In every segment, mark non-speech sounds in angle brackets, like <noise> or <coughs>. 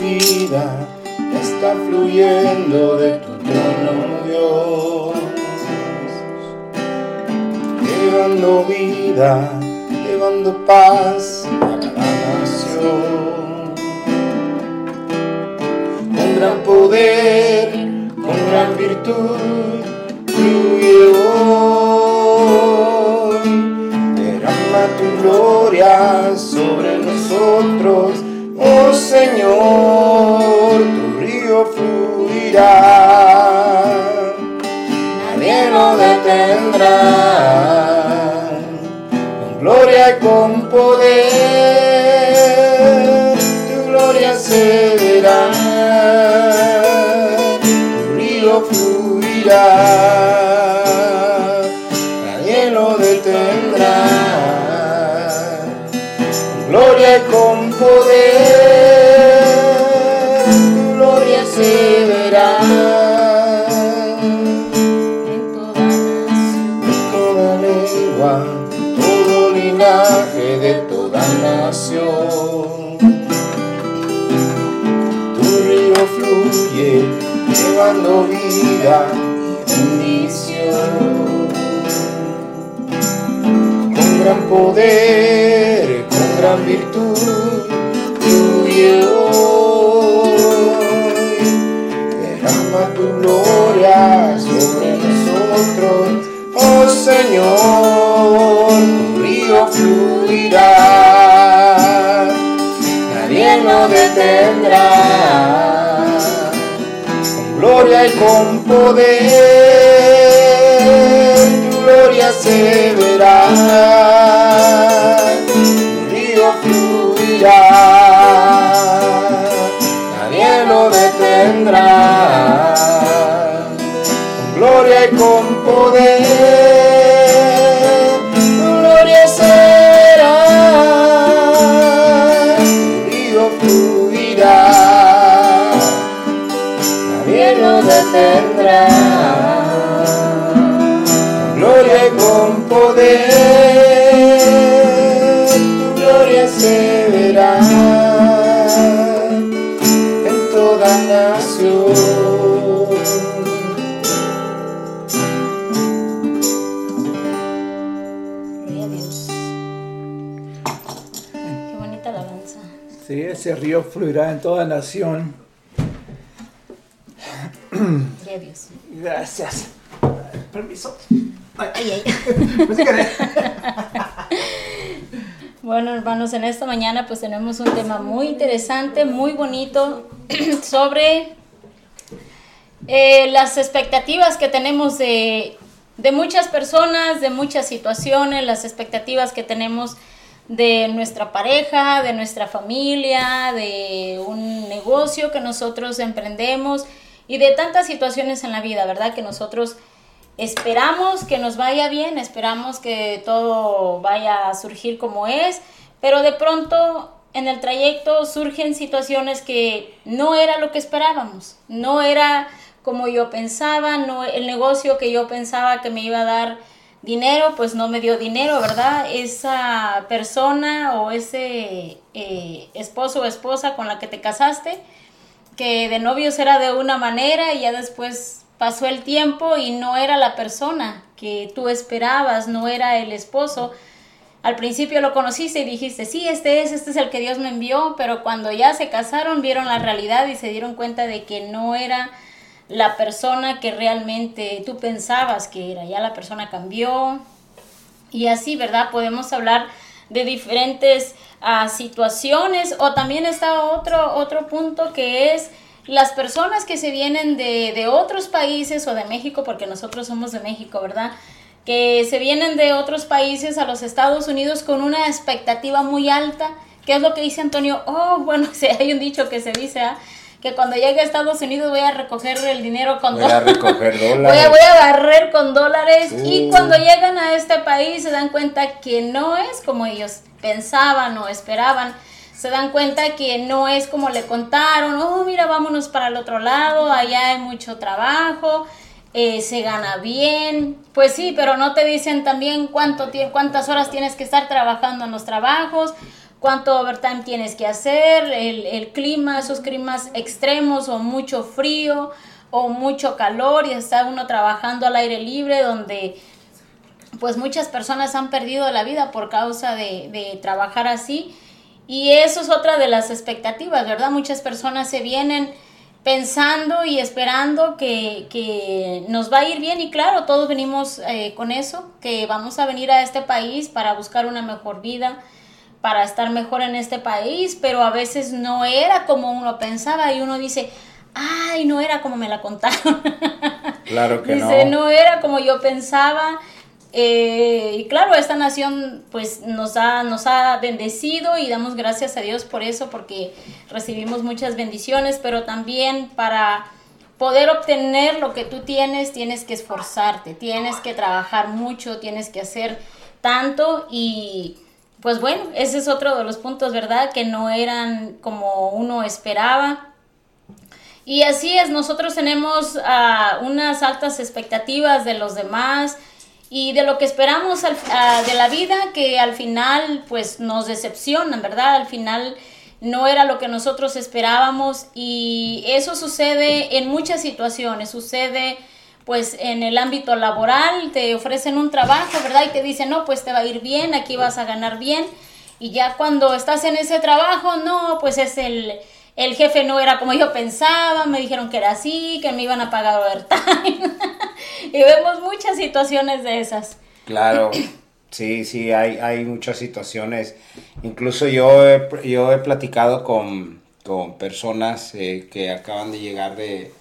vida está fluyendo de tu trono, Dios. Llevando vida, llevando paz a cada nación. Con gran poder, con gran virtud, fluye hoy. Derrama tu gloria sobre nosotros Señor, tu río fluirá y bendición. Con gran poder, con gran virtud, fluye hoy. Derrama tu gloria sobre nosotros, oh Señor, tu río fluirá, nadie lo detendrá, con gloria y con poder, gloria se verá, fluirá en toda nación. Dios. Gracias. Permiso. Ay, ay. ¿qué? Bueno, hermanos, en esta mañana pues tenemos un tema muy interesante, muy bonito <clears throat> sobre eh, las expectativas que tenemos de, de muchas personas, de muchas situaciones, las expectativas que tenemos de nuestra pareja, de nuestra familia, de un negocio que nosotros emprendemos y de tantas situaciones en la vida, ¿verdad? Que nosotros esperamos que nos vaya bien, esperamos que todo vaya a surgir como es, pero de pronto en el trayecto surgen situaciones que no era lo que esperábamos, no era como yo pensaba, no el negocio que yo pensaba que me iba a dar dinero, pues no me dio dinero, ¿verdad? Esa persona o ese eh, esposo o esposa con la que te casaste, que de novios era de una manera y ya después pasó el tiempo y no era la persona que tú esperabas, no era el esposo. Al principio lo conociste y dijiste, sí, este es, este es el que Dios me envió, pero cuando ya se casaron vieron la realidad y se dieron cuenta de que no era la persona que realmente tú pensabas que era. Ya la persona cambió y así, ¿verdad? Podemos hablar de diferentes ah, situaciones o también está otro, otro punto que es las personas que se vienen de, de otros países o de México, porque nosotros somos de México, ¿verdad? Que se vienen de otros países a los Estados Unidos con una expectativa muy alta. ¿Qué es lo que dice Antonio? Oh, bueno, <laughs> hay un dicho que se dice, ¿ah? Que cuando llegue a Estados Unidos voy a recoger el dinero con Voy a dólares. recoger <laughs> Voy a, dólares. voy a barrer con dólares y cuando llegan a este país se dan cuenta que no es como ellos pensaban o esperaban. Se dan cuenta que no es como le contaron, oh mira, vámonos para el otro lado, allá hay mucho trabajo, eh, se gana bien. Pues sí, pero no te dicen también cuánto cuántas horas tienes que estar trabajando en los trabajos, cuánto overtime tienes que hacer, el, clima, esos climas extremos o mucho frío o mucho calor y está uno trabajando al aire libre donde pues muchas personas han perdido la vida por causa de, de trabajar así. Y eso es otra de las expectativas, ¿verdad? Muchas personas se vienen pensando y esperando que, que, nos va a ir bien y claro, todos venimos eh, con eso, que vamos a venir a este país para buscar una mejor vida, para estar mejor en este país, pero a veces no era como uno pensaba y uno dice, ay, no era como me la contaron. <laughs> Claro que dice, no. no era como yo pensaba. Eh, y claro, esta nación pues nos ha, nos ha bendecido y damos gracias a Dios por eso, porque recibimos muchas bendiciones, pero también para poder obtener lo que tú tienes, tienes que esforzarte, tienes que trabajar mucho, tienes que hacer tanto y pues bueno, ese es otro de los puntos, ¿verdad? Que no eran como uno esperaba. Y así es, nosotros tenemos uh, unas altas expectativas de los demás y de lo que esperamos al, uh, de la vida que al final pues nos decepcionan, ¿verdad? Al final no era lo que nosotros esperábamos y eso sucede en muchas situaciones, sucede pues en el ámbito laboral, te ofrecen un trabajo, ¿verdad? Y te dicen, no, pues te va a ir bien, aquí vas a ganar bien. Y ya cuando estás en ese trabajo, no, pues es el, el jefe no era como yo pensaba, me dijeron que era así, que me iban a pagar overtime. <laughs> y vemos muchas situaciones de esas. Claro, <clears throat> sí, sí, hay, hay muchas situaciones. Incluso yo he, yo he platicado con, con personas eh, que acaban de llegar de,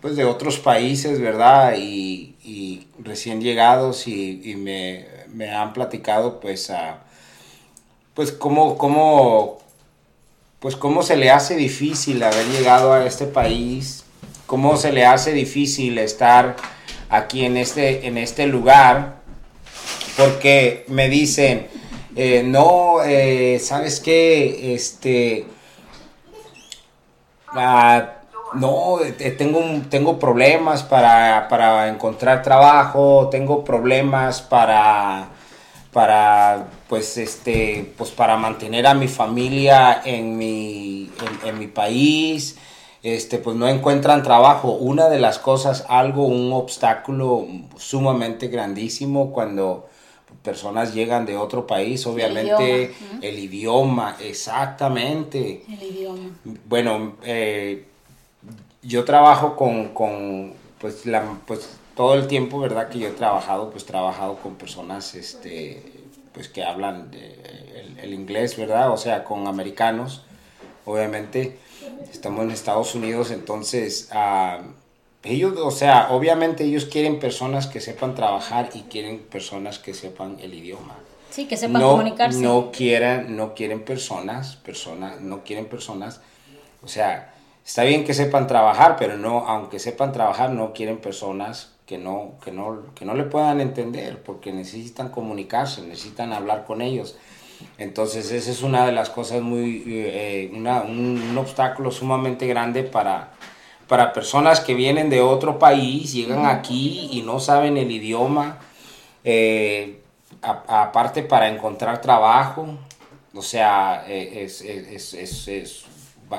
pues de otros países, ¿verdad? Y, y recién llegados y, y me, me, han platicado pues a, pues cómo, cómo, pues cómo se le hace difícil haber llegado a este país, cómo se le hace difícil estar aquí en este, en este lugar, porque me dicen, eh, no, eh, ¿sabes qué? Este, uh, no, tengo, tengo problemas para, para, encontrar trabajo, tengo problemas para, para, pues, este, pues, para mantener a mi familia en mi, en, en mi país, este, pues no encuentran trabajo. Una de las cosas, algo, un obstáculo sumamente grandísimo cuando personas llegan de otro país, obviamente El idioma, el idioma exactamente. El idioma. Bueno, eh, yo trabajo con, con pues, la, pues todo el tiempo, ¿verdad? Que yo he trabajado, pues trabajado con personas, este, pues que hablan de, el, el, inglés, ¿verdad? O sea, con americanos, obviamente. Estamos en Estados Unidos, entonces, uh, ellos, o sea, obviamente ellos quieren personas que sepan trabajar y quieren personas que sepan el idioma. Sí, que sepan no, comunicarse. No quieren, no quieren personas, personas, no quieren personas, o sea, está bien que sepan trabajar, pero no, aunque sepan trabajar, no quieren personas que no, que no, que no le puedan entender, porque necesitan comunicarse, necesitan hablar con ellos. Entonces, esa es una de las cosas muy, eh, una, un, un, obstáculo sumamente grande para, para personas que vienen de otro país, llegan aquí y no saben el idioma, eh, aparte para encontrar trabajo, o sea, eh, es, es, es, es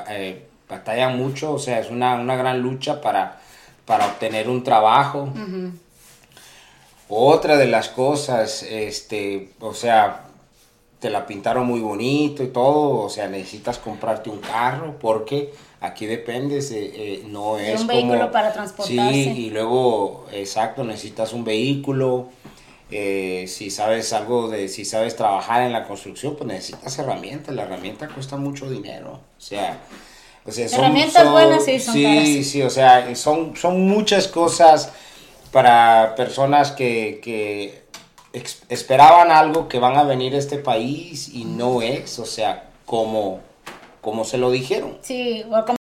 eh, batallan mucho, o sea, es una, una gran lucha para, para obtener un trabajo. Uh -huh. Otra de las cosas, este, o sea, te la pintaron muy bonito y todo, o sea, necesitas comprarte un carro porque aquí dependes, eh, eh, no es un como... vehículo para transportarse. Sí, y luego, exacto, necesitas un vehículo, eh, si sabes algo de, si sabes trabajar en la construcción, pues necesitas herramientas, la herramienta cuesta mucho dinero, o sea... O sea son, herramientas son, buenas sí son Sí, caras. sí, o sea, son, son muchas cosas para personas que, que esperaban algo que van a venir a este país y no es, o sea, como, como se lo dijeron. Sí, o como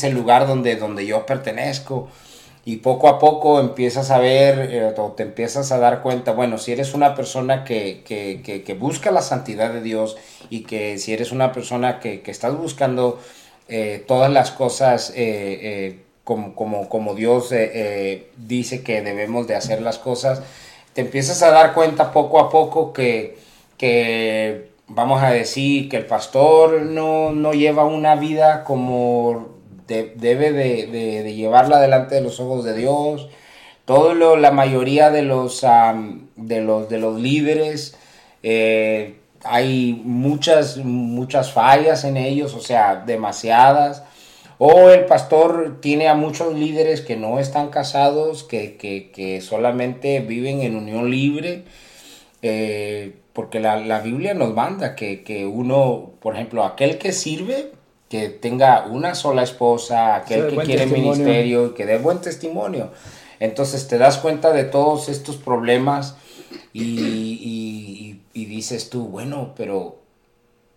es el lugar donde, donde yo pertenezco. y poco a poco empiezas a ver eh, o te empiezas a dar cuenta, bueno, si eres una persona que, que, que, busca la santidad de Dios y que si eres una persona que, estás buscando eh, todas las cosas eh, eh, como, como, como Dios dice que debemos de hacer las cosas, te empiezas a dar cuenta poco a poco que, que vamos a decir que el pastor no, no lleva una vida como de- debe de, llevarla delante de los ojos de Dios. Todo lo, la mayoría de los, de los, de los líderes, eh, hay muchas, muchas fallas en ellos, o sea, demasiadas. O el pastor tiene a muchos líderes que no están casados, que, que, que solamente viven en unión libre. Eh, porque la, la Biblia nos manda que, que uno, por ejemplo, aquel que sirve, que tenga una sola esposa, aquel que quiere testimonio. ministerio, que dé buen testimonio. Entonces te das cuenta de todos estos problemas y, y- y- y dices tú, bueno, pero,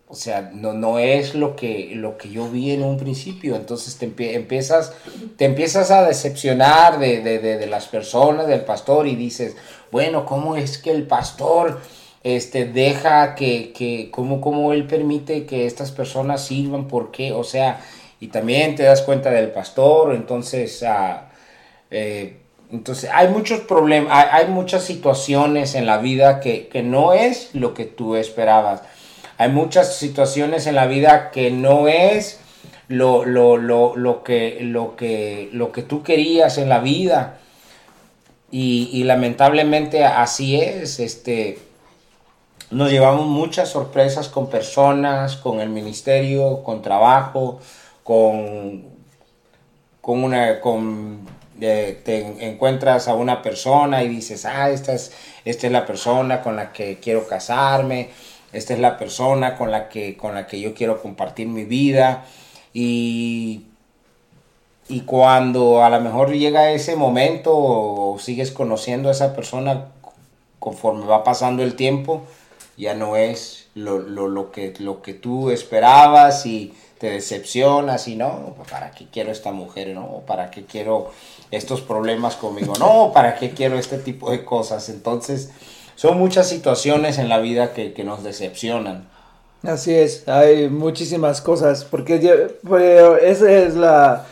o sea, no, no es lo que, lo que yo vi en un principio. Entonces te empie- empiezas, te empiezas a decepcionar de, de- de- de las personas, del pastor, y dices, bueno, ¿cómo es que el pastor este, deja que, que cómo, cómo él permite que estas personas sirvan? ¿Por qué? O sea, y también te das cuenta del pastor, entonces... ah, eh, entonces, hay muchos problemas, hay, muchas situaciones en la vida que, que no es lo que tú esperabas. Hay muchas situaciones en la vida que no es lo, lo, lo, lo que, lo, que, lo que tú querías en la vida. Y, y lamentablemente así es. Este, nos llevamos muchas sorpresas con personas, con el ministerio, con trabajo, con, con una con eh, te encuentras a una persona y dices ah esta es esta es la persona con la que quiero casarme esta es la persona con la que con la que yo quiero compartir mi vida y y cuando a lo mejor llega ese momento o sigues conociendo a esa persona conforme va pasando el tiempo ya no es lo, lo, lo que, lo que tú esperabas y te decepcionas y no, ¿para qué quiero esta mujer? No, ¿para qué quiero estos problemas conmigo? No, ¿para qué quiero este tipo de cosas? Entonces, son muchas situaciones en la vida que, que nos decepcionan. Así es, hay muchísimas cosas, porque yo- pero esa es la,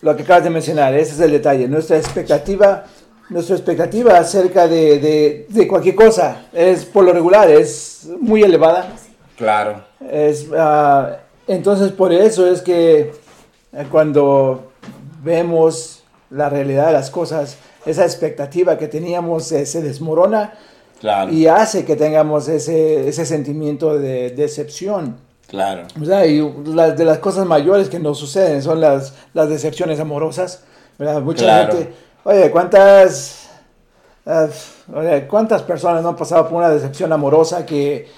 lo que acabas de mencionar, ese es el detalle. Nuestra expectativa, nuestra expectativa acerca de, de, de cualquier cosa es por lo regular, es muy elevada. Claro, Es, ah, entonces por eso es que eh, cuando vemos la realidad de las cosas, esa expectativa que teníamos eh, se desmorona claro, y hace que tengamos ese, ese sentimiento de decepción. claro, ¿verdad? Y las de las cosas mayores que nos suceden son las, las decepciones amorosas. ¿verdad? Mucha Claro. gente, oye, ¿cuántas, ah, oye, ¿cuántas personas no han pasado por una decepción amorosa que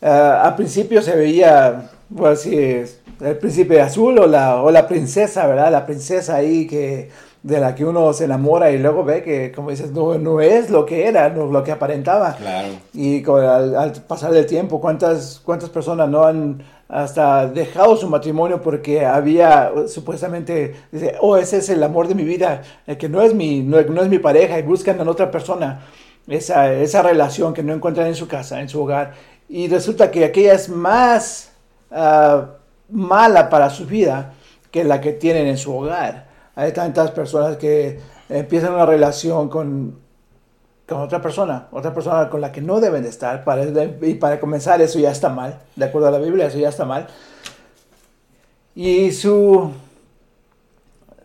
ah, al principio se veía, bueno, sí, el príncipe azul o la, o la princesa, ¿verdad? La princesa ahí que de la que uno se enamora y luego ve que, como dices, no, no es lo que era, no lo que aparentaba. claro, Y con- al, al pasar del tiempo, ¿cuántas, ¿cuántas personas no han hasta dejado su matrimonio porque había supuestamente, dice, oh, ese es el amor de mi vida, el que no es mi, no, no es mi pareja y buscan en otra persona esa, esa relación que no encuentran en su casa, en su hogar. Y resulta que aquella es más ah, mala para su vida que la que tienen en su hogar. Hay tantas personas que empiezan una relación con con otra persona, otra persona con la que no deben de estar. Para, y para comenzar, eso ya está mal. De acuerdo a la Biblia, eso ya está mal. Y su,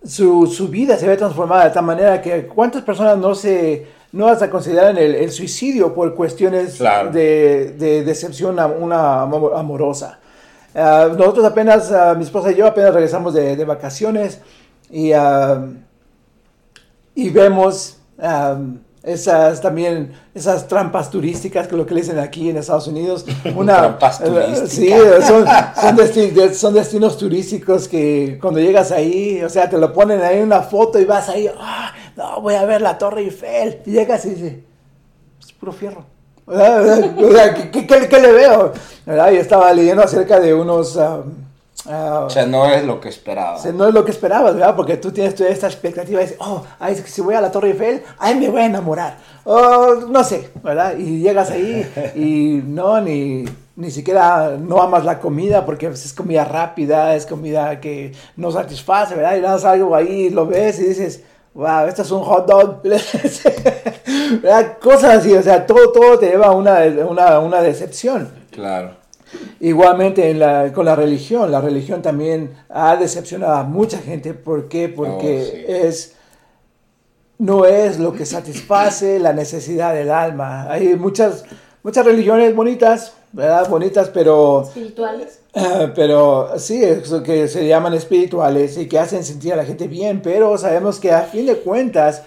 su, su vida se ve transformada de tal manera que cuántas personas no se no hasta consideran el, el suicidio por cuestiones Claro. de, de decepción a- una amor- amorosa. Ah, nosotros apenas, ah, mi esposa y yo apenas regresamos de, de vacaciones y, y vemos am, esas también esas trampas turísticas que lo que le dicen aquí en Estados Unidos <laughs> una Trampas eh, turísticas. sí son son, desti- de- son destinos turísticos que cuando llegas ahí o sea te lo ponen ahí en una foto y vas ahí ah no voy a ver la Torre Eiffel y llegas y dices es puro fierro ¿verdad? <laughs> O sea, ¿qué, qué- qué- le veo? ¿verdad? Y estaba leyendo acerca de unos am, ah, O sea, no es lo que esperaba. o sea, no es lo que esperabas, ¿verdad? Porque tú tienes toda esta expectativa de oh, ay, si voy a la Torre Eiffel, ahí me voy a enamorar. O no sé, ¿verdad? Y llegas ahí y <laughs> no, ni, ni siquiera no amas la comida porque pues, es comida rápida, es comida que no satisface, ¿verdad? Y más algo ahí, lo ves y dices, wow, esto es un hot dog. <laughs> ¿Verdad? Cosas así, o sea, todo, todo te lleva a una, una, una decepción. Claro. Igualmente en la- con la religión, la religión también ha decepcionado a mucha gente. ¿Por qué? Porque Oh, sí. es, no es lo que satisface la necesidad del alma. Hay muchas, muchas religiones bonitas, ¿verdad? Bonitas, pero, Espirituales. eh, pero sí, eso que se llaman espirituales y que hacen sentir a la gente bien, pero sabemos que a fin de cuentas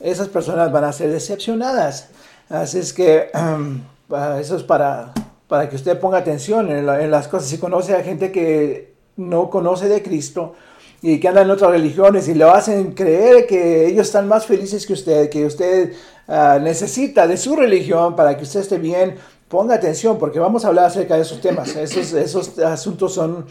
esas personas van a ser decepcionadas. Así es que <clears throat> ah, eso es para, para que usted ponga atención en, la- en las cosas. Si conoce a gente que no conoce de Cristo y que anda en otras religiones y le hacen creer que ellos están más felices que usted, que usted ah, necesita de su religión para que usted esté bien, ponga atención porque vamos a hablar acerca de esos temas. Esos, esos asuntos son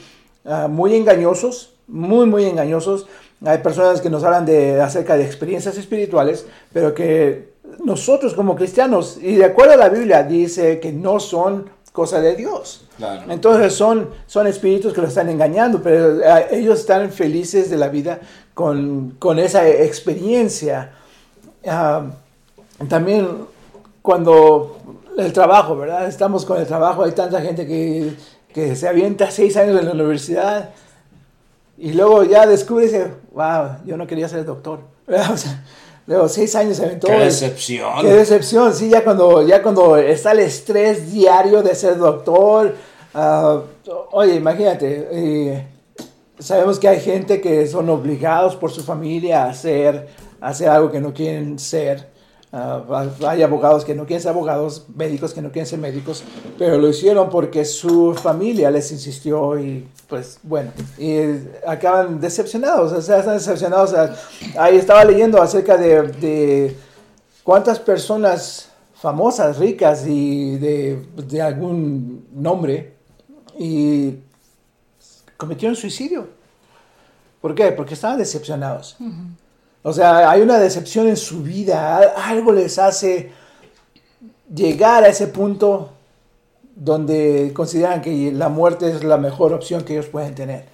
ah, muy engañosos, muy, muy engañosos. Hay personas que nos hablan de, acerca de experiencias espirituales, pero que nosotros como cristianos, y de acuerdo a la Biblia, dice que no son cosa de Dios. Claro. Entonces son, son espíritus que lo están engañando, pero eh, ellos están felices de la vida con, con esa experiencia. Ah, también cuando el trabajo, ¿verdad? Estamos con el trabajo, hay tanta gente que, que se avienta seis años en la universidad y luego ya descubre wow, yo no quería ser doctor. <laughs> O sea, luego seis años se aventó. Qué decepción. Qué decepción, sí, ya cuando, ya cuando está el estrés diario de ser doctor. ah, oye, imagínate, eh, sabemos que hay gente que son obligados por su familia a hacer, a hacer algo que no quieren ser. Ah, hay abogados que no quieren ser abogados, médicos que no quieren ser médicos, pero lo hicieron porque su familia les insistió y pues bueno, y acaban decepcionados, o sea, están decepcionados. ahí estaba leyendo acerca de, de cuántas personas famosas, ricas y de, de algún nombre y cometieron suicidio. ¿Por qué? Porque estaban decepcionados. O sea, hay una decepción en su vida, al- algo les hace llegar a ese punto donde consideran que la muerte es la mejor opción que ellos pueden tener.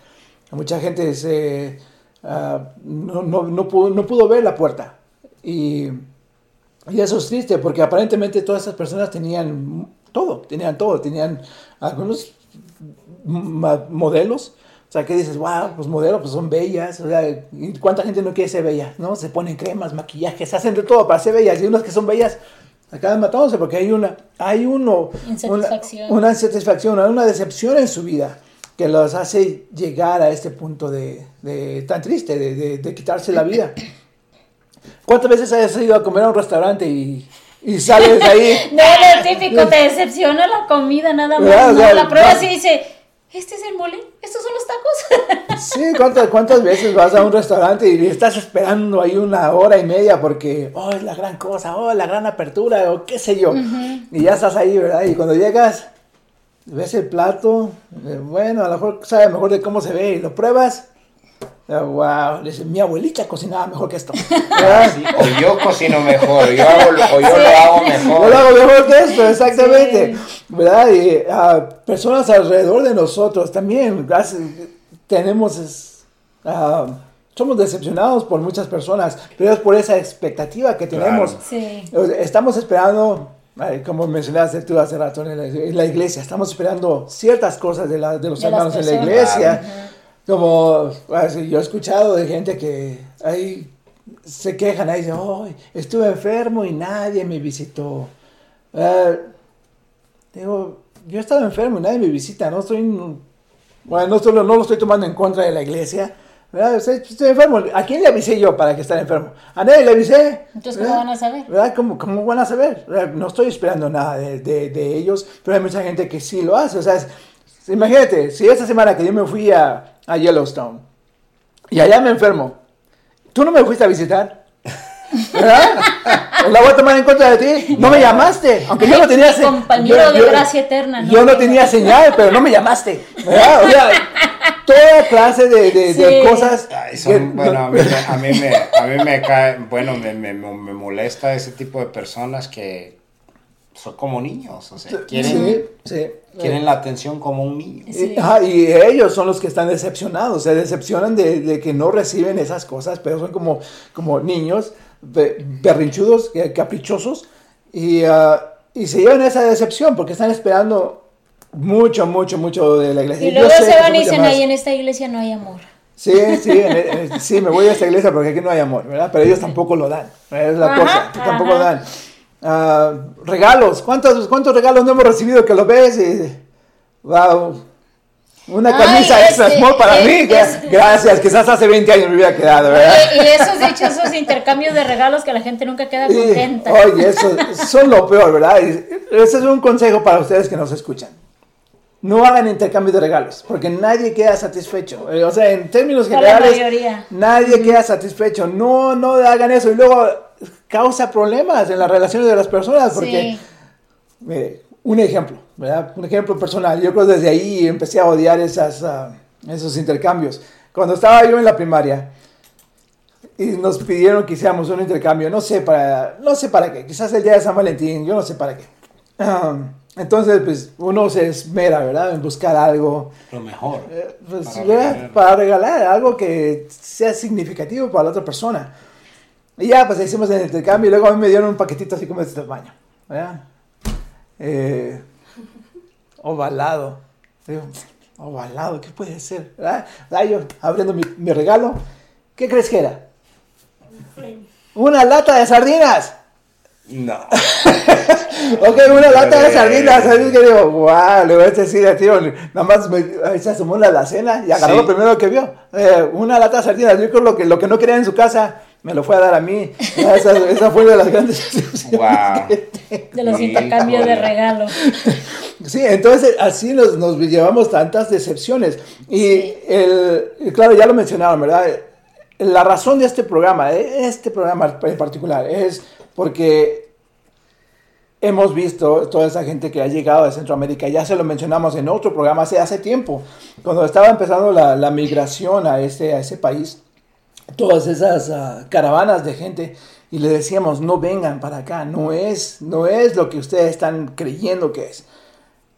Mucha gente ah, no, no- no pudo, no pudo ver la puerta. Y, y eso es triste porque aparentemente todas esas personas tenían todo, tenían todo, tenían algunos modelos. O sea, que dices, wow, pues modelos pues son bellas. O sea, ¿y ¿cuánta gente no quiere ser bella? ¿No? Se ponen cremas, maquillajes, se hacen de todo para ser bellas. Y unas que son bellas acaban matándose porque hay una, hay uno, Insatisfacción. Una, una insatisfacción, una decepción en su vida que los hace llegar a este punto de, de tan triste, de, de- de quitarse la vida. <coughs> ¿Cuántas veces has ido a comer a un restaurante y, y sales de ahí? <laughs> No, lo típico, te decepciona la comida nada ¿Verdad? más. O sea, No, la prueba sí dice, ¿este es el mole? ¿Estos son los tacos? <laughs> Sí, ¿cuántas, ¿cuántas veces vas a un restaurante y estás esperando ahí una hora y media porque, oh, es la gran cosa, oh, la gran apertura, o qué sé yo. Y ya estás ahí, ¿verdad? Y cuando llegas, ves el plato, eh, bueno, a lo mejor sabe mejor de cómo se ve y lo pruebas. Eh, Wow, dices, mi abuelita cocinaba mejor que esto. ¿verdad? <laughs> Sí, o <laughs> yo cocino mejor, yo hago, o yo lo hago Yo mejor. lo hago mejor que esto, exactamente. ¿Verdad? Y ah, personas alrededor de nosotros también, gracias, tenemos, es, ah, somos decepcionados por muchas personas, pero es por esa expectativa que tenemos. Claro. Sí. Estamos esperando, como mencionaste tú hace rato en la, en la iglesia, estamos esperando ciertas cosas de, la- de los De hermanos en la iglesia. Ajá. Como así, yo he escuchado de gente que ahí se quejan, ahí dicen, "Ay, estuve enfermo y nadie me visitó. Eh, digo, yo he estado enfermo y nadie me visita, no estoy, bueno, no, estoy- no lo estoy tomando en contra de la iglesia. ¿verdad? Estoy, estoy enfermo. ¿A quién le avisé yo para que esté enfermo? A nadie le avisé. Entonces, ¿cómo van a saber? ¿Verdad? ¿Cómo, cómo van a saber? ¿Verdad? No estoy esperando nada de, de- de ellos, pero hay mucha gente que sí lo hace. O sea, es- imagínate, si esta semana que yo me fui a, a Yellowstone y allá me enfermo, ¿tú no me fuiste a visitar? <laughs> ¿verdad? La voy a tomar en contra de ti. No me llamaste, aunque yo no tenía Mi se- compañero yo- de gracia eterna. Yo no tenía señal, pero no me llamaste. ¿verdad? O sea, toda clase de, de- de Sí. cosas. Ay, son- que- bueno, a mí, me- a, mí me, a mí me cae, bueno, me, me- me molesta ese tipo de personas que son como niños, o sea, quieren, Sí, sí. quieren la atención como un niño. Sí. Y, ajá, y ellos son los que están decepcionados, se decepcionan de, de que no reciben esas cosas, pero son como, como niños be- berrinchudos, eh, caprichosos, y, ah, y se llevan esa decepción porque están esperando mucho, mucho, mucho de la iglesia. Y luego se van y dicen, ahí en esta iglesia no hay amor. Sí, sí, en- en- sí, me voy a esta iglesia porque aquí no hay amor, ¿verdad? Pero ellos tampoco lo dan, es la Ajá, cosa, tampoco ajá. dan. Ah, regalos, ¿cuántos, ¿cuántos regalos no hemos recibido que lo ves y, wow, una Ay, camisa extra este, small para es- mí, es- gracias, quizás hace 20 años me hubiera quedado, ¿verdad? Oye, y esos dichosos intercambios de regalos que la gente nunca queda contenta. Oye, eso son lo peor, ¿verdad? Y Ese es un consejo para ustedes que nos escuchan. No hagan intercambio de regalos, porque nadie queda satisfecho. Eh, O sea, en términos generales, nadie queda satisfecho. No, no hagan eso y luego causa problemas en las relaciones de las personas, porque Sí. Mire, un ejemplo, ¿verdad? Un ejemplo personal. Yo creo que desde ahí empecé a odiar esas, ah, esos intercambios. Cuando estaba yo en la primaria y nos pidieron que hiciéramos un intercambio, no sé para, no sé para qué, quizás el día de San Valentín, yo no sé para qué. Ah, entonces, pues uno se esmera, ¿verdad? En buscar algo, Lo mejor. eh, pues, Para regalar. para regalar algo que sea significativo para la otra persona. Y ya, pues hicimos el intercambio y luego a mí me dieron un paquetito así como de este tamaño, ¿verdad? Eh, ovalado. Digo, ovalado, ¿qué puede ser? ¿verdad? Yo abriendo mi, mi regalo, ¿qué crees que era? Una lata de sardinas. No. <laughs> Ok, una lata de sardinas. Así que digo, wow, le voy a decir a tío, nada más me, ahí se asomó la alacena y agarró Sí. lo primero que vio. Eh, una lata de sardinas. Yo creo lo que, lo que no quería en su casa, me lo fue a dar a mí. Esa, esa fue una de las grandes <laughs> decepciones Wow. que. De los intercambios de regalos. Sí, entonces así nos, nos llevamos tantas decepciones. Y, Sí. el, claro, ya lo mencionaron, ¿verdad? La razón de este programa, de este programa en particular, es porque hemos visto toda esa gente que ha llegado de Centroamérica. Ya se lo mencionamos en otro programa hace, hace tiempo, cuando estaba empezando la, la migración a este, a ese país. Todas esas ah, caravanas de gente y le decíamos, no vengan para acá, no es, no es lo que ustedes están creyendo que es.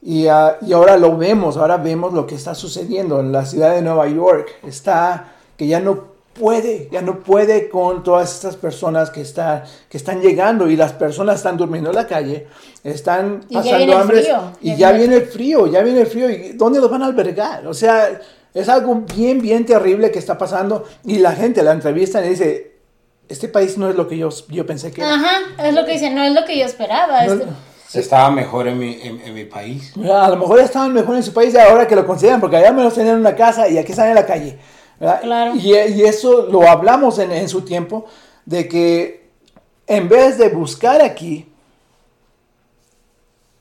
Y, ah, y ahora lo vemos, ahora vemos lo que está sucediendo en la ciudad de Nueva York. Está que ya no puede, ya no puede con todas estas personas que, están que están llegando y las personas están durmiendo en la calle, están Y ya pasando viene el hambre frío, y ya viene el frío, ya viene el frío. ¿Y dónde los van a albergar? O sea, es algo bien, bien terrible que está pasando y la gente la entrevista y dice, este país no es lo que yo, yo pensé que era. Ajá, es lo que dicen, no es lo que yo esperaba. No- este- Estaba mejor en mi, en, en mi país. A lo mejor estaban mejor en su país ahora que lo consideran, porque allá me los tenían en una casa y aquí están en la calle. ¿Verdad? Claro. Y, y eso lo hablamos en, en su tiempo, de que en vez de buscar aquí,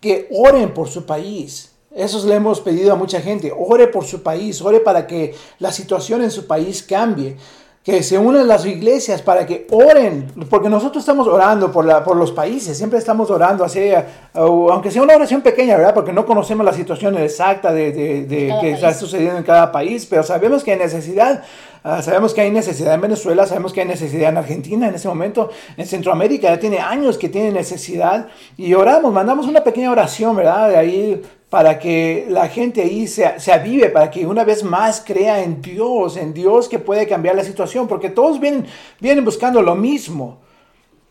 que oren por su país. Eso le hemos pedido a mucha gente. Ore por su país, ore para que la situación en su país cambie. Que se unan las iglesias para que oren, porque nosotros estamos orando por, la, por los países, siempre estamos orando, así, eh, aunque sea una oración pequeña, ¿verdad? Porque no conocemos la situación exacta de, de- de Cada que está país. sucediendo en cada país, pero sabemos que hay necesidad, ah, sabemos que hay necesidad en Venezuela, sabemos que hay necesidad en Argentina en ese momento, en Centroamérica ya tiene años que tiene necesidad y oramos, mandamos una pequeña oración, ¿verdad? De ahí para que la gente ahí se, se avive, para que una vez más crea en Dios, en Dios que puede cambiar la situación, porque todos vienen, vienen buscando lo mismo,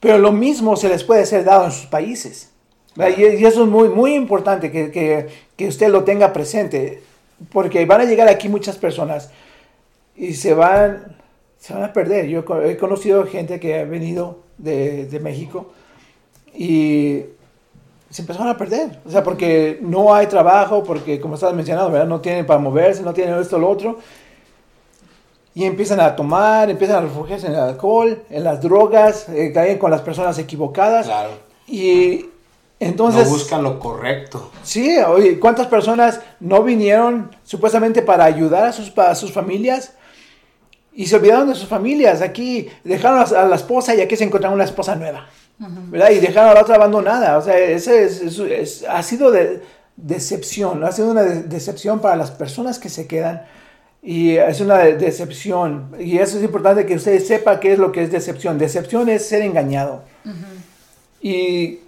pero lo mismo se les puede ser dado en sus países. Y, y eso es muy, muy importante que, que- que usted lo tenga presente, porque van a llegar aquí muchas personas y se van, se van a perder. Yo he conocido gente que ha venido de, de México y se empezaron a perder. O sea, porque no hay trabajo, porque como estabas mencionando, ¿verdad? no tienen para moverse, no tienen esto o lo otro. Y empiezan a tomar, empiezan a refugiarse en el alcohol, en las drogas, eh, caen con las personas equivocadas. Claro. Y entonces... no buscan lo correcto. Sí, oye, ¿cuántas personas no vinieron supuestamente para ayudar a sus, a sus familias? Y se olvidaron de sus familias. Aquí dejaron a, la esposa y aquí se encontraron una esposa nueva. ¿verdad? Y dejaron a la otra abandonada. O sea, ese es, es- es- ha sido de, decepción, ha sido una de- decepción para las personas que se quedan. Y es una de- decepción. Y eso es importante que ustedes sepan qué es lo que es decepción. Decepción es ser engañado. Y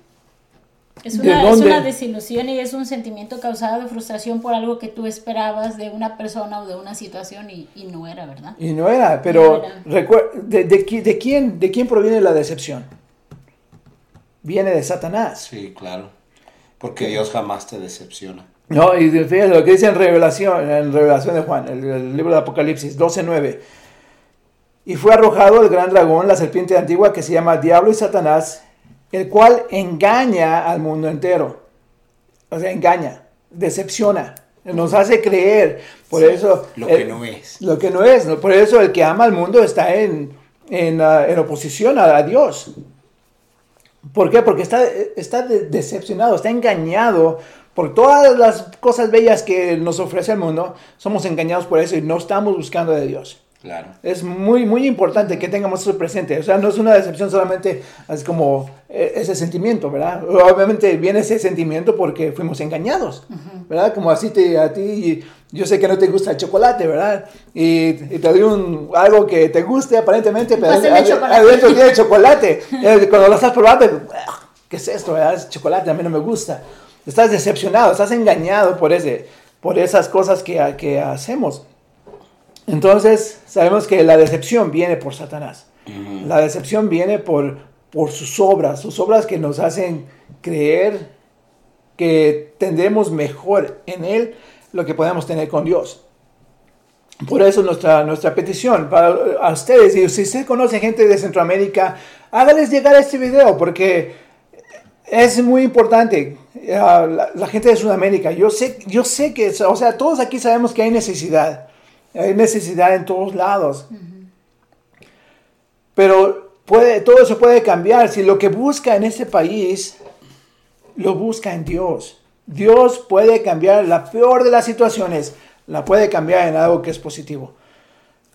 Es ¿De una, es una desilusión y es un sentimiento causado de frustración por algo que tú esperabas de una persona o de una situación y, y no era, ¿verdad? Y no era, pero No era. recuer- de, de qui- de quién, ¿de quién proviene la decepción? Viene de Satanás. Sí, claro. Porque Dios jamás te decepciona. No, y fíjate lo que dice en Revelación, en Revelación de Juan, el, el libro de Apocalipsis 12.9. Y fue arrojado el gran dragón, la serpiente antigua que se llama Diablo y Satanás, el cual engaña al mundo entero. O sea, engaña, decepciona, nos hace creer. Por eso... Lo el- que no es. Lo que no es. ¿no? Por eso el que ama al mundo está en, en, ah, en oposición a, a Dios. ¿Por qué? Porque está, está de- decepcionado, está engañado por todas las cosas bellas que nos ofrece el mundo. Somos engañados por eso y no estamos buscando de Dios. Claro. Es muy, muy importante que tengamos eso presente. O sea, no es una decepción solamente, es como eh, ese sentimiento, ¿verdad? Obviamente viene ese sentimiento porque fuimos engañados, ¿verdad? Como así te, a ti, yo sé que no te gusta el chocolate, ¿verdad? Y, y te doy un, algo que te guste aparentemente, pero adentro tiene <laughs> chocolate. Cuando lo estás probando, "Ah, ¿qué es esto? ¿verdad? Es chocolate, a mí no me gusta. Estás decepcionado, estás engañado por, ese, por esas cosas que, que hacemos. Entonces, sabemos que la decepción viene por Satanás. La decepción viene por, por sus obras, sus obras que nos hacen creer que tendremos mejor en Él lo que podemos tener con Dios. Por eso nuestra, nuestra petición para a ustedes, y si usted conoce gente de Centroamérica, hágales llegar este video porque es muy importante. Ah, la, la gente de Sudamérica, yo sé, yo sé que, o sea, todos aquí sabemos que hay necesidad. Hay necesidad en todos lados. Pero puede, todo eso puede cambiar si lo que busca en este país lo busca en Dios. Dios puede cambiar la peor de las situaciones, la puede cambiar en algo que es positivo.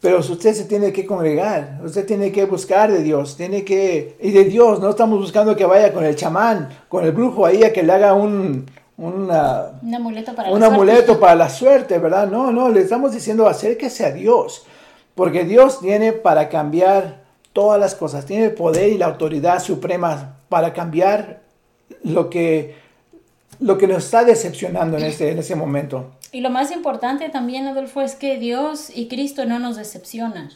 Pero usted se tiene que congregar, usted tiene que buscar de Dios, tiene que... Y de Dios, no estamos buscando que vaya con el chamán, con el brujo ahí a que le haga un, una, Un amuleto para un la suerte. amuleto para la suerte, ¿verdad? No, no, le estamos diciendo acérquese a Dios, porque Dios tiene para cambiar todas las cosas, tiene el poder y la autoridad suprema para cambiar lo que, lo que nos está decepcionando en este, en ese momento. Y lo más importante también, Adolfo, es que Dios y Cristo no nos decepcionan.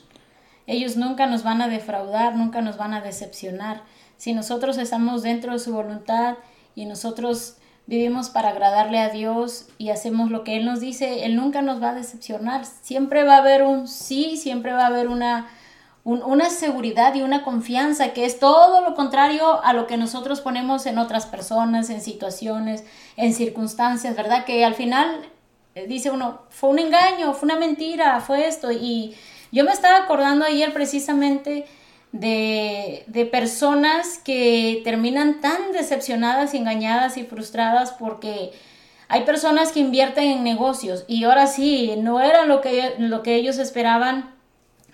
Ellos nunca nos van a defraudar, nunca nos van a decepcionar. Si nosotros estamos dentro de su voluntad y nosotros vivimos para agradarle a Dios y hacemos lo que Él nos dice, Él nunca nos va a decepcionar. Siempre va a haber un sí, siempre va a haber una, un- una seguridad y una confianza que es todo lo contrario a lo que nosotros ponemos en otras personas, en situaciones, en circunstancias, ¿verdad? Que al final eh, dice uno, fue un engaño, fue una mentira, fue esto. Y yo me estaba acordando ayer precisamente de, de personas que terminan tan decepcionadas, engañadas y frustradas porque hay personas que invierten en negocios y ahora sí, no era lo que, lo que ellos esperaban.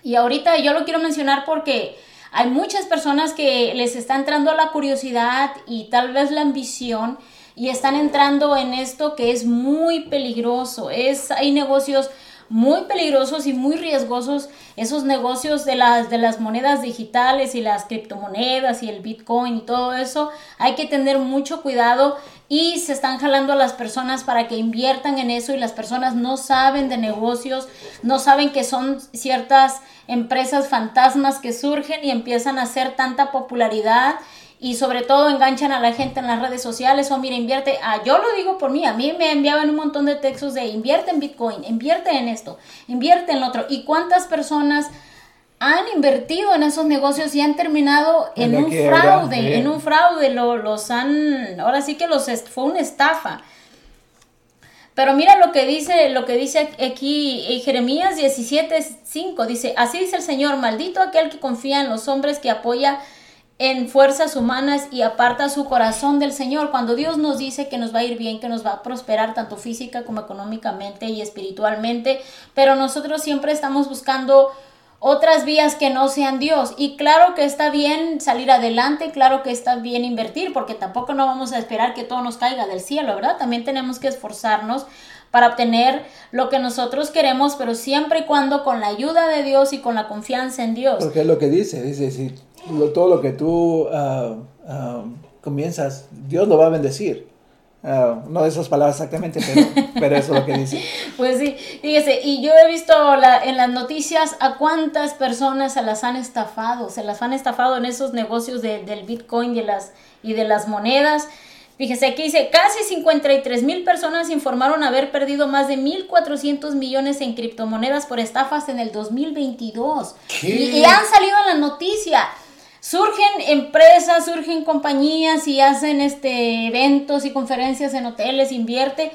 Y ahorita yo lo quiero mencionar porque hay muchas personas que les está entrando la curiosidad y tal vez la ambición y están entrando en esto que es muy peligroso. Es, hay negocios muy peligrosos y muy riesgosos, esos negocios de las, de las monedas digitales y las criptomonedas y el Bitcoin y todo eso, hay que tener mucho cuidado y se están jalando a las personas para que inviertan en eso y las personas no saben de negocios, no saben que son ciertas empresas fantasmas que surgen y empiezan a hacer tanta popularidad y sobre todo enganchan a la gente en las redes sociales o mira, invierte, ah, yo lo digo por mí, a mí me enviaban un montón de textos de invierte en Bitcoin, invierte en esto, invierte en lo otro. ¿Y cuántas personas han invertido en esos negocios y han terminado En un quiebra, fraude, en un fraude, lo- los han, ahora sí que los fue una estafa. Pero mira lo que dice, lo que dice aquí en Jeremías 17:5 dice, así dice el Señor, maldito aquel que confía en los hombres que apoya en fuerzas humanas y aparta su corazón del Señor. Cuando Dios nos dice que nos va a ir bien, que nos va a prosperar tanto física como económicamente y espiritualmente, pero nosotros siempre estamos buscando otras vías que no sean Dios. Y claro que está bien salir adelante, claro que está bien invertir, porque tampoco no vamos a esperar que todo nos caiga del cielo, ¿verdad? También tenemos que esforzarnos para obtener lo que nosotros queremos, pero siempre y cuando con la ayuda de Dios y con la confianza en Dios. Porque es lo que dice, dice, si lo- todo lo que tú ah, comienzas, Dios lo va a bendecir. Ah, no esas palabras exactamente, pero, <laughs> pero eso es lo que dice. Pues sí, fíjese, y yo he visto la- en las noticias a cuántas personas se las han estafado, se las han estafado en esos negocios de- del Bitcoin y de, las, y de las monedas. Fíjese, aquí dice, casi 53 mil personas informaron haber perdido más de 1.400 millones en criptomonedas por estafas en el 2022. ¿Qué? Y, y han salido en la noticia. Surgen empresas, surgen compañías y hacen este eventos y conferencias en hoteles, invierte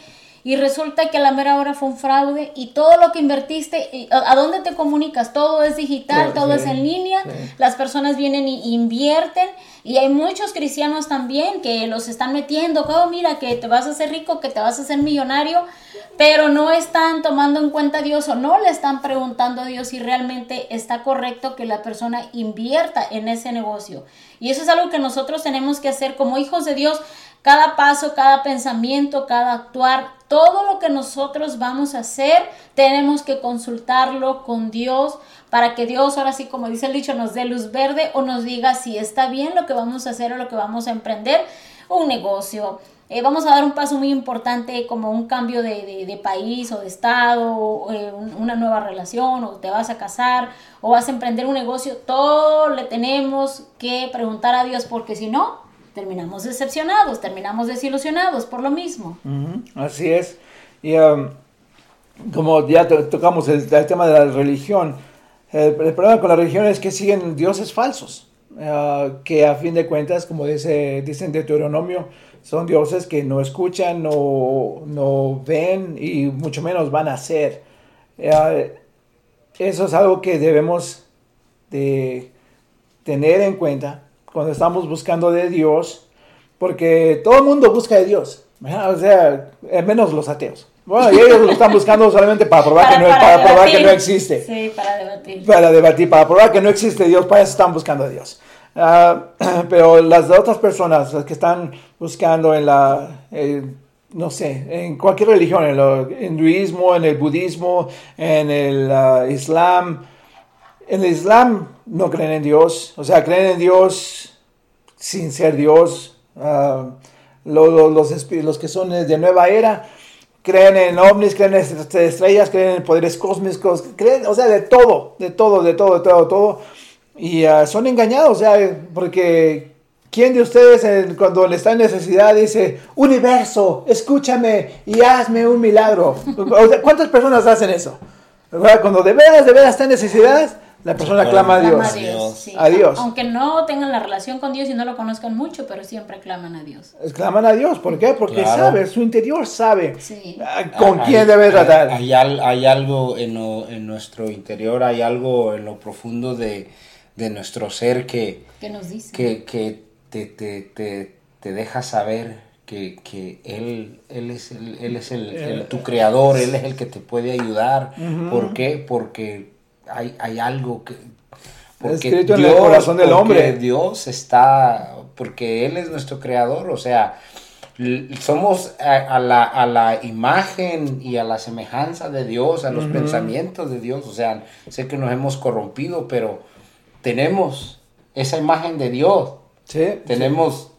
y resulta que a la mera hora fue un fraude y todo lo que invertiste, ¿a a dónde te comunicas? Todo es digital, todo es en línea, las personas vienen y invierten y hay muchos cristianos también que los están metiendo, oh mira que te vas a hacer rico, que te vas a hacer millonario, pero no están tomando en cuenta a Dios o no le están preguntando a Dios si realmente está correcto que la persona invierta en ese negocio. Y eso es algo que nosotros tenemos que hacer como hijos de Dios. Cada paso, cada pensamiento, cada actuar, todo lo que nosotros vamos a hacer, tenemos que consultarlo con Dios para que Dios, ahora sí, como dice el dicho, nos dé luz verde o nos diga si está bien lo que vamos a hacer o lo que vamos a emprender, un negocio, eh, vamos a dar un paso muy importante como un cambio de, país o de estado, o, eh, un- una nueva relación, o te vas a casar, o vas a emprender un negocio, todo le tenemos que preguntar a Dios, porque si no, terminamos decepcionados, terminamos desilusionados por lo mismo. Así es. Y um, como ya to- tocamos el, tema de la religión, el, problema con la religión es que siguen dioses falsos, ah, que a fin de cuentas, como dice, dicen Deuteronomio, son dioses que no escuchan, no, no ven y mucho menos van a hacer. Ah, eso es algo que debemos de tener en cuenta cuando estamos buscando de Dios, porque todo el mundo busca de Dios, ¿verdad? o sea, menos los ateos. Bueno, y ellos lo están buscando solamente para probar, que, no, para probar que no existe Sí, para debatir. para debatir, para probar que no existe Dios, para eso están buscando a Dios. Ah, <clears throat> pero las otras personas, las que están buscando en la, eh, no sé, en cualquier religión, en el hinduismo, en el budismo, en el ah, islam, en el islam no creen en Dios, o sea, creen en Dios sin ser Dios. Ah, lo- lo- los, espi- los que son de nueva era creen en ovnis, creen en est- estrellas, creen en poderes cósmicos, creen, o sea, de todo, de todo, de todo, de todo, todo. Y ah, son engañados, o sea, porque ¿quién de ustedes cuando le está en necesidad dice, universo, escúchame y hazme un milagro? <laughs> O ¿Cuántas personas hacen eso? Cuando de veras, de veras está en necesidad, la persona clama a Dios. Clama a Dios. Dios. sí. A Dios. Aunque no tengan la relación con Dios y no lo conozcan mucho, pero siempre claman a Dios. Claman a Dios, ¿por qué? Porque Claro. sabe, su interior sabe Sí. ah, con Hay- quién debe tratar. Hay, al- hay algo en, lo- en nuestro interior, hay algo en lo profundo de, de nuestro ser que, ¿Qué nos dice? que, que te, te, te, te deja saber que, que él, él es, el, él es el, el- tu creador, Él es el que te puede ayudar. ¿Por qué? Porque hay, hay algo que... escrito en el corazón del porque hombre. Dios está, porque Él es nuestro creador, o sea, somos a, a la, a la imagen y a la semejanza de Dios, a los pensamientos de Dios, o sea, sé que nos hemos corrompido, pero tenemos esa imagen de Dios, Sí, tenemos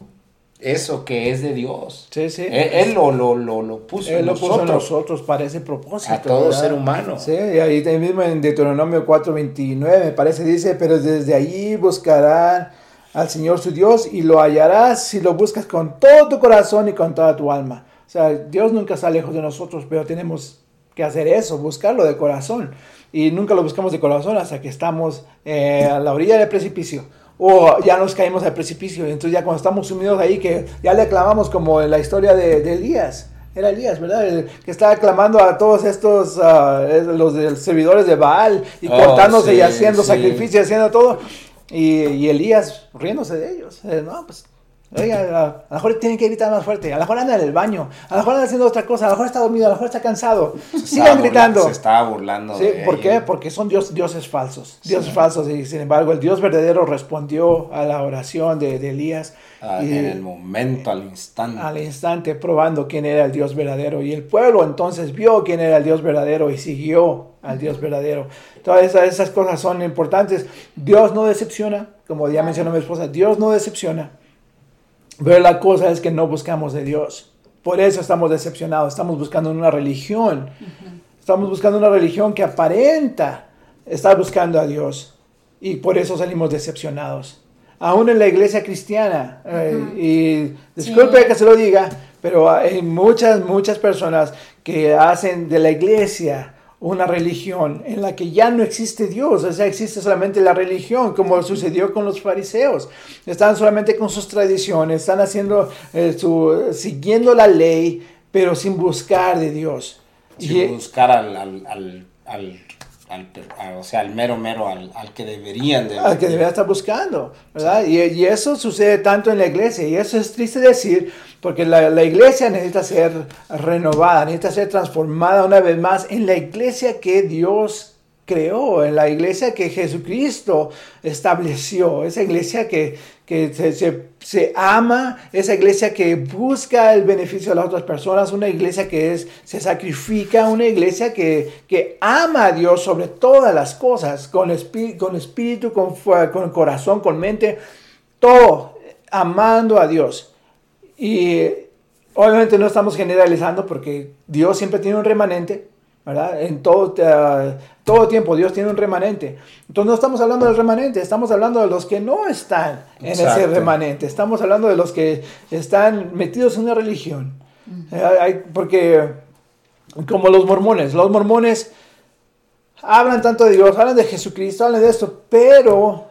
eso que es de Dios. Sí, sí. Él, él lo, lo, lo, lo puso Él en lo puso en nosotros. nosotros para ese propósito. A todo ¿verdad? ser humano. Sí, y ahí mismo en Deuteronomio 4:29 me parece, dice, pero desde allí buscarán al Señor su Dios y lo hallarás si lo buscas con todo tu corazón y con toda tu alma. O sea, Dios nunca está lejos de nosotros, pero tenemos que hacer eso, buscarlo de corazón. Y nunca lo buscamos de corazón hasta que estamos eh, a la orilla del precipicio. O ya nos caímos al precipicio. Entonces ya cuando estamos sumidos ahí, que ya le clamamos como en la historia de, de Elías. Era Elías, ¿verdad? El que estaba clamando a todos estos, ah, los de- servidores de Baal, y Oh, cortándose y haciendo sí. sacrificios, haciendo todo. Y, y Elías riéndose de ellos. Eh, no, pues Oiga, a, a lo mejor tienen que gritar más fuerte, a lo mejor anda en el baño, a lo mejor anda haciendo otra cosa, a lo mejor está dormido, a lo mejor está cansado. Se Sigan burla- gritando. Se estaba burlando Sí, de ¿Por ella. qué? Porque son dios, dioses falsos. Dioses falsos. Y sin embargo, el Dios verdadero respondió a la oración de, de Elías Ah, y- en el momento, al instante. al instante, probando quién era el Dios verdadero. Y el pueblo entonces vio quién era el Dios verdadero y siguió al Dios verdadero. Todas esas, esas cosas son importantes. Dios no decepciona, como ya mencionó mi esposa, Dios no decepciona. Pero la cosa es que no buscamos de Dios. Por eso estamos decepcionados. Estamos buscando una religión. Estamos buscando una religión que aparenta estar buscando a Dios. Y por eso salimos decepcionados. Aún en la iglesia cristiana. eh, y disculpe Sí. que se lo diga, pero hay muchas, muchas personas que hacen de la iglesia una religión en la que ya no existe Dios, o sea, existe solamente la religión, como sucedió con los fariseos. Están solamente con sus tradiciones, están haciendo eh, su, siguiendo la ley, pero sin buscar de Dios. Sin Y- buscar al, al, al, al, al a- o sea, al mero mero, al, al que deberían de... al que debería estar buscando, ¿verdad? Y, y eso sucede tanto en la iglesia, y eso es triste decir, porque la, la iglesia necesita ser renovada, necesita ser transformada una vez más en la iglesia que Dios creó, en la iglesia que Jesucristo estableció, esa iglesia que, que se, se- ama, esa iglesia que busca el beneficio de las otras personas, una iglesia que es, se sacrifica, una iglesia que, que ama a Dios sobre todas las cosas, con, espí- con espíritu, con, con corazón, con mente, todo amando a Dios. Y obviamente no estamos generalizando porque Dios siempre tiene un remanente, ¿verdad? En todo, todo tiempo Dios tiene un remanente. Entonces no estamos hablando del remanente, estamos hablando de los que no están en ese remanente. Estamos hablando de los que están metidos en una religión. Eh, hay- porque como los mormones, los mormones hablan tanto de Dios, hablan de Jesucristo, hablan de esto, pero,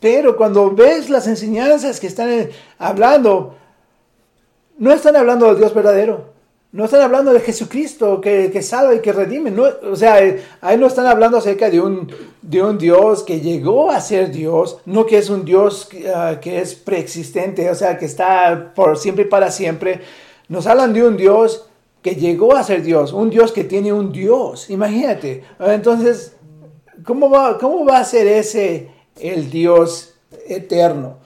pero cuando ves las enseñanzas que están eh, hablando, no están hablando del Dios verdadero. No están hablando de Jesucristo que, que salva y que redime. O sea, eh, ahí no están hablando acerca de un, de un Dios que llegó a ser Dios, no que es un Dios ah, que es preexistente, o sea, que está por siempre y para siempre. Nos hablan de un Dios que llegó a ser Dios, un Dios que tiene un Dios. Imagínate. Entonces, ¿cómo va, cómo va a ser ese el Dios eterno?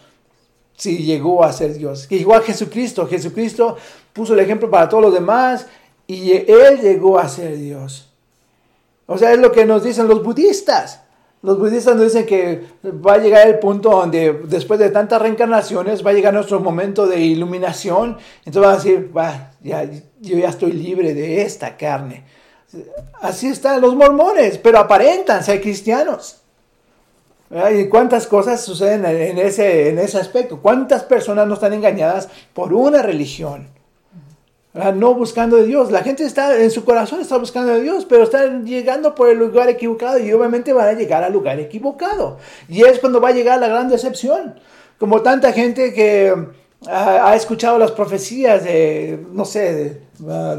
Si llegó a ser Dios, que llegó a Jesucristo. Jesucristo puso el ejemplo para todos los demás y Él llegó a ser Dios. O sea, es lo que nos dicen los budistas. Los budistas nos dicen que va a llegar el punto donde después de tantas reencarnaciones va a llegar nuestro momento de iluminación. Entonces van a decir, va, ya, yo ya estoy libre de esta carne. Así están los mormones, pero aparentan ser cristianos. ¿Y cuántas cosas suceden en ese, en ese aspecto? ¿Cuántas personas no están engañadas por una religión? ¿verdad? No buscando de Dios. La gente está en su corazón está buscando de Dios, pero están llegando por el lugar equivocado y obviamente van a llegar al lugar equivocado. Y es cuando va a llegar la gran decepción. Como tanta gente que ah, ha escuchado las profecías de, no sé, de... ah,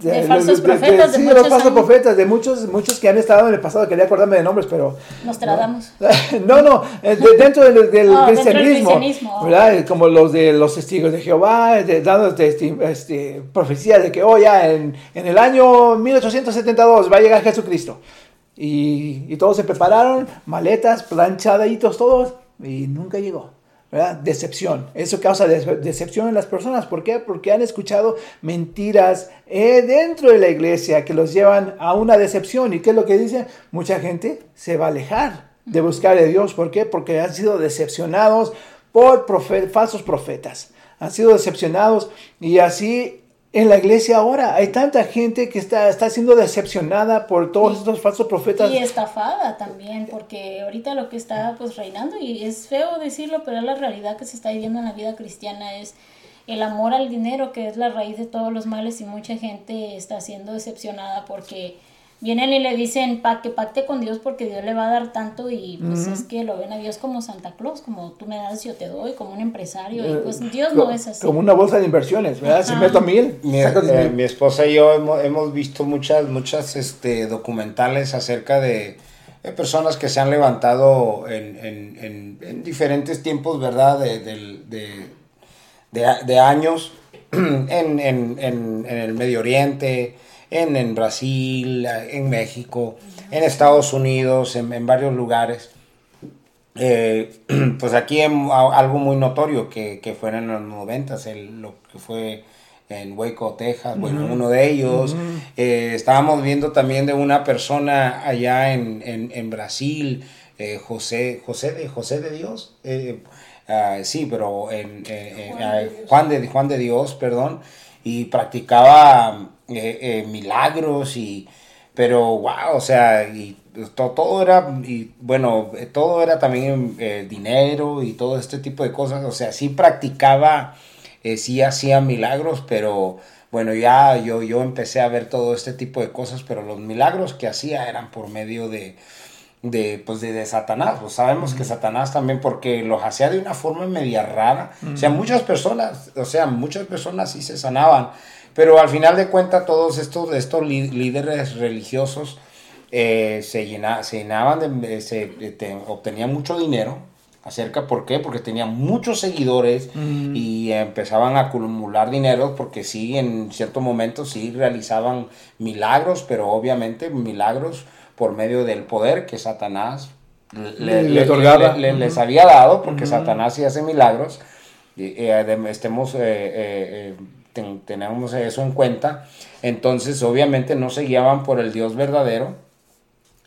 de De falsos profetas de sí, muchos los falsos años. profetas, de muchos, muchos que han estado en el pasado, quería acordarme de nombres, pero Nos tratamos. <laughs> no, no, eh, de- dentro del, del del cristianismo. ¿verdad? Como los de los testigos de Jehová, de- dando testi- este, profecías de que, oh, ya en, en el año 1872 va a llegar Jesucristo. Y, y todos se prepararon, maletas, planchaditos todos, y nunca llegó. ¿Verdad? Decepción. Eso causa decepción en las personas. ¿Por qué? Porque han escuchado mentiras eh, dentro de la iglesia que los llevan a una decepción. ¿Y qué es lo que dice? Mucha gente se va a alejar de buscar a Dios. ¿Por qué? Porque han sido decepcionados por profe- falsos profetas. Han sido decepcionados y así en la iglesia ahora hay tanta gente que está, está siendo decepcionada por todos Y- estos falsos profetas. Y estafada también, porque ahorita lo que está pues reinando, y es feo decirlo, pero es la realidad que se está viviendo en la vida cristiana, es el amor al dinero, que es la raíz de todos los males, y mucha gente está siendo decepcionada porque vienen y le dicen pa que pacte con Dios porque Dios le va a dar tanto y pues es que lo ven a Dios como Santa Claus, como tú me das yo te doy, como un empresario, y pues Dios no es así. Eh, Como una bolsa de inversiones, ¿verdad? Si Ajá. meto mil, Mi, saco diez eh, mil. mi esposa y yo hemos, hemos visto muchas, muchas este, documentales acerca de personas que se han levantado en, en- en- en diferentes tiempos, ¿verdad? De, de- de- de años <clears throat> en, en- en- en el Medio Oriente, en, en Brasil, en México, en Estados Unidos, en, en varios lugares. Eh, <clears throat> pues aquí en- a- algo muy notorio que, que fue en los noventas, lo que fue en Waco, Texas, bueno, uno de ellos. Eh, estábamos viendo también de una persona allá en, en- en Brasil, eh, José, José de, José de Dios, eh, ah, sí, pero en, ah, Juan, de, Juan de Dios, perdón, y practicaba eh, eh, milagros y pero wow, o sea, y to- todo, era, y bueno, eh, todo era también eh, dinero y todo este tipo de cosas, o sea, sí practicaba, eh, sí hacía milagros, pero bueno, ya yo, yo empecé a ver todo este tipo de cosas, pero los milagros que hacía eran por medio de, de, pues de, de Satanás. Pues sabemos que Satanás también, porque los hacía de una forma media rara. O sea, muchas personas, o sea, muchas personas sí se sanaban, pero al final de cuentas todos estos, estos lí- líderes religiosos eh, se, llena- se llenaban, de, se, te- obtenían mucho dinero. Acerca, ¿por qué? Porque tenían muchos seguidores y empezaban a acumular dinero porque sí, en cierto momento sí realizaban milagros, pero obviamente milagros por medio del poder que Satanás le, Le le- otorgaba. le- le- les había dado, porque Satanás sí hace milagros. Y, estemos, eh, eh, eh, ten- tenemos eso en cuenta. Entonces, obviamente, no se guiaban por el Dios verdadero.